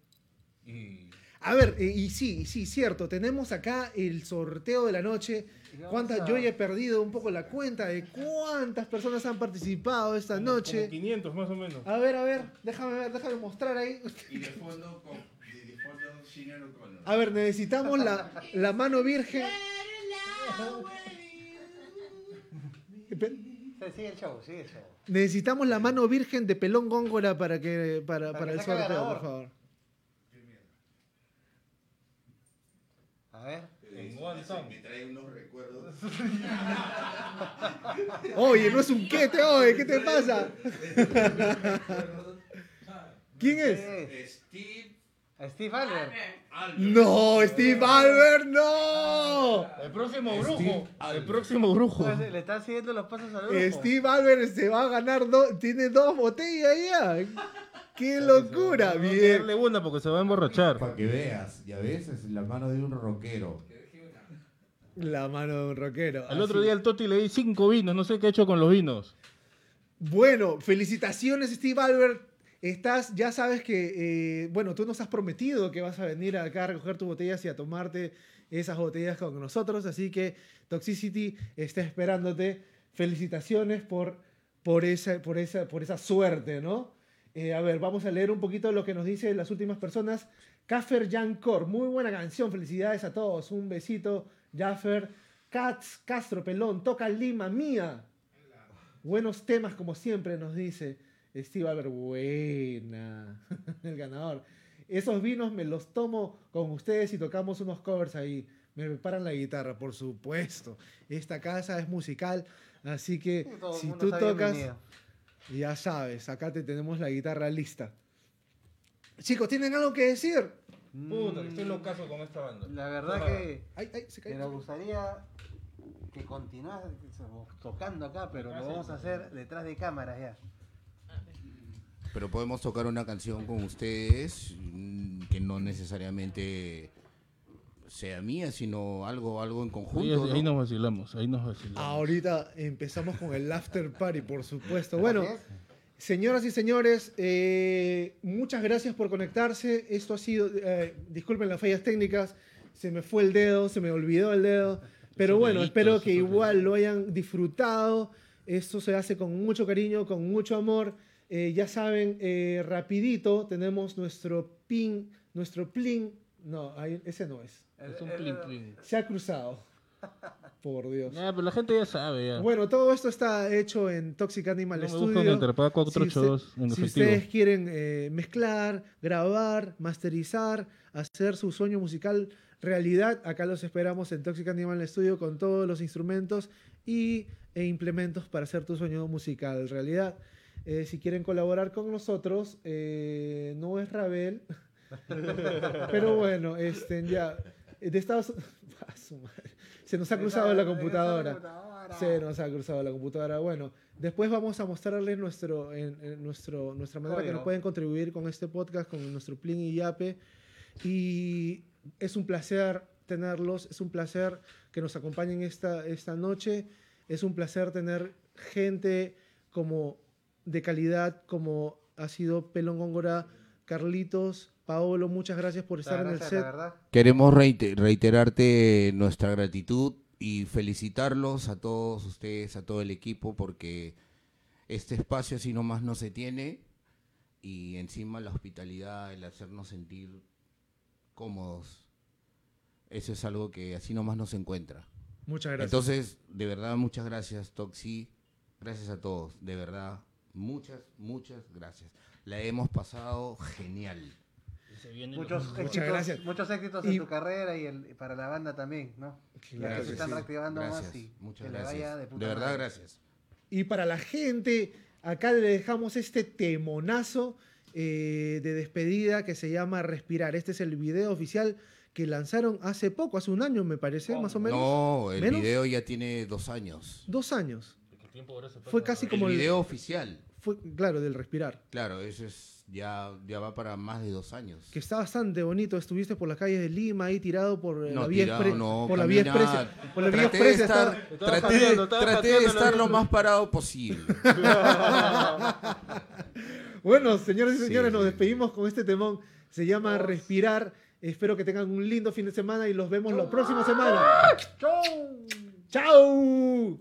A ver, eh, y sí, sí, cierto, tenemos acá el sorteo de la noche. ¿Cuántas? a- Yo ya he perdido un poco la cuenta de cuántas personas han participado esta como noche. 500 más o menos. A ver, a ver, déjame ver, déjame mostrar ahí. Y de fondo, con, de, fondo, Sinan O'Connor. A ver, necesitamos la, la mano virgen. Sigue el show, sigue el show. Necesitamos la mano virgen de Pelón Góngora para que para, Para para que el sorteo, por favor. A ver. En One Town. Me trae unos recuerdos. *laughs* Oye, no es un quete, oye, ¿qué te pasa? ¿Quién es? Steve A Steve Albert. No, Steve Albert, no. El próximo brujo. Steve El próximo brujo. Le están siguiendo los pasos al grupo. Steve Albert se va a ganar dos, tiene dos botellas ya. ¡Qué locura! A Bien. darle una porque se va a emborrachar. Para que veas, ya ves, es la mano de un rockero. La mano de un rockero. El otro día al Toti le di cinco vinos, no sé qué ha hecho con los vinos. Bueno, felicitaciones Steve Albert. Estás, ya sabes que, eh, bueno, tú nos has prometido que vas a venir acá a recoger tus botellas y a tomarte esas botellas con nosotros, así que Toxicity está esperándote. Felicitaciones por, por, esa, por, esa, por esa suerte, ¿no? Eh, a ver, vamos a leer un poquito lo que nos dicen las últimas personas. Kaffer Jancor, muy buena canción, felicidades a todos, un besito, Jaffer. Katz Castro Pelón, toca Lima, mía. Buenos temas como siempre nos dice Steve Albert. Buena. *laughs* El ganador. Esos vinos me los tomo con ustedes y tocamos unos covers ahí. Me preparan la guitarra, por supuesto. Esta casa es musical, así que Todo si tú tocas, bienvenido. Ya sabes, acá te tenemos la guitarra lista. Chicos, ¿tienen algo que decir? Puta, que estoy locazo con esta banda. La verdad que, Ay, ay, se cayó. nos gustaría que continuase tocando acá, pero lo vamos a hacer detrás de cámaras ya. Pero podemos tocar una canción con ustedes mm, que no necesariamente sea mía, sino algo, algo en conjunto. ahí ¿no? nos vacilamos, ahí nos vacilamos. Ahorita empezamos con el after party, por supuesto. Bueno, señoras y señores, eh, muchas gracias por conectarse. Esto ha sido, eh, disculpen las fallas técnicas, se me fue el dedo, se me olvidó el dedo. Pero bueno, espero que igual lo hayan disfrutado. Esto se hace con mucho cariño, con mucho amor. Eh, ya saben, eh, rapidito tenemos nuestro pin, nuestro plin. No, ahí- ese no es. Es un plin plin. Se ha cruzado. Por Dios. Ya, pero la gente ya sabe ya. Bueno, todo esto está hecho en Toxic Animal No me Studio. 482 si, en si ustedes quieren eh, mezclar, grabar, masterizar, hacer su sueño musical realidad, acá los esperamos en Toxic Animal Studio con todos los instrumentos y, e implementos para hacer tu sueño musical realidad. Eh, si quieren colaborar con nosotros, eh, no es Rabel, *laughs* pero bueno, este, ya, de Estados. *laughs* Se nos ha cruzado la computadora. Se nos ha cruzado la computadora. Bueno, después vamos a mostrarles nuestro, en, en nuestro, nuestra manera que Código. nos pueden contribuir con este podcast, con nuestro Plin y Yape. Y es un placer tenerlos, es un placer que nos acompañen esta, esta noche, es un placer tener gente como de calidad como ha sido Pelón Góngora, Carlitos, Paolo, muchas gracias por estar en el set. Queremos reite- reiterarte nuestra gratitud y felicitarlos a todos ustedes, a todo el equipo, porque este espacio así nomás no se tiene y encima la hospitalidad, el hacernos sentir cómodos, eso es algo que así nomás no se encuentra. Muchas gracias. Entonces, de verdad, muchas gracias, Toxi. Gracias a todos, de verdad, muchas, muchas gracias. La hemos pasado genial. Se Muchos Muchas éxitos, gracias. muchos éxitos Y- en tu carrera y, el- y para la banda también, ¿no? Ya que se están sí. reactivando Gracias, más y muchas que le gracias. vaya de verdad, madre. gracias. Y para la gente, acá le dejamos este temonazo eh, de despedida que se llama Respirar. Este es el video oficial que lanzaron hace poco, hace un año me parece, más o menos. No, el ¿Menos? video ya tiene dos años. Dos años. El tiempo ahora se pasa Fue casi como el el- video oficial. Fue, claro, del Respirar. Claro, eso es ya, ya va para más de dos años. Que está bastante bonito. Estuviste por las calles de Lima ahí tirado por eh, No, la vía tirado, expre- no, por la vía expresa. Por la vía Traté de expresa estar, traté de- pateando, traté estar lo más parado posible. *laughs* Bueno, señores y Sí, señores, nos despedimos con este temón. Se llama Respirar. Espero que tengan un lindo fin de semana y los vemos la próxima semana. ¡Chau! ¡Chao!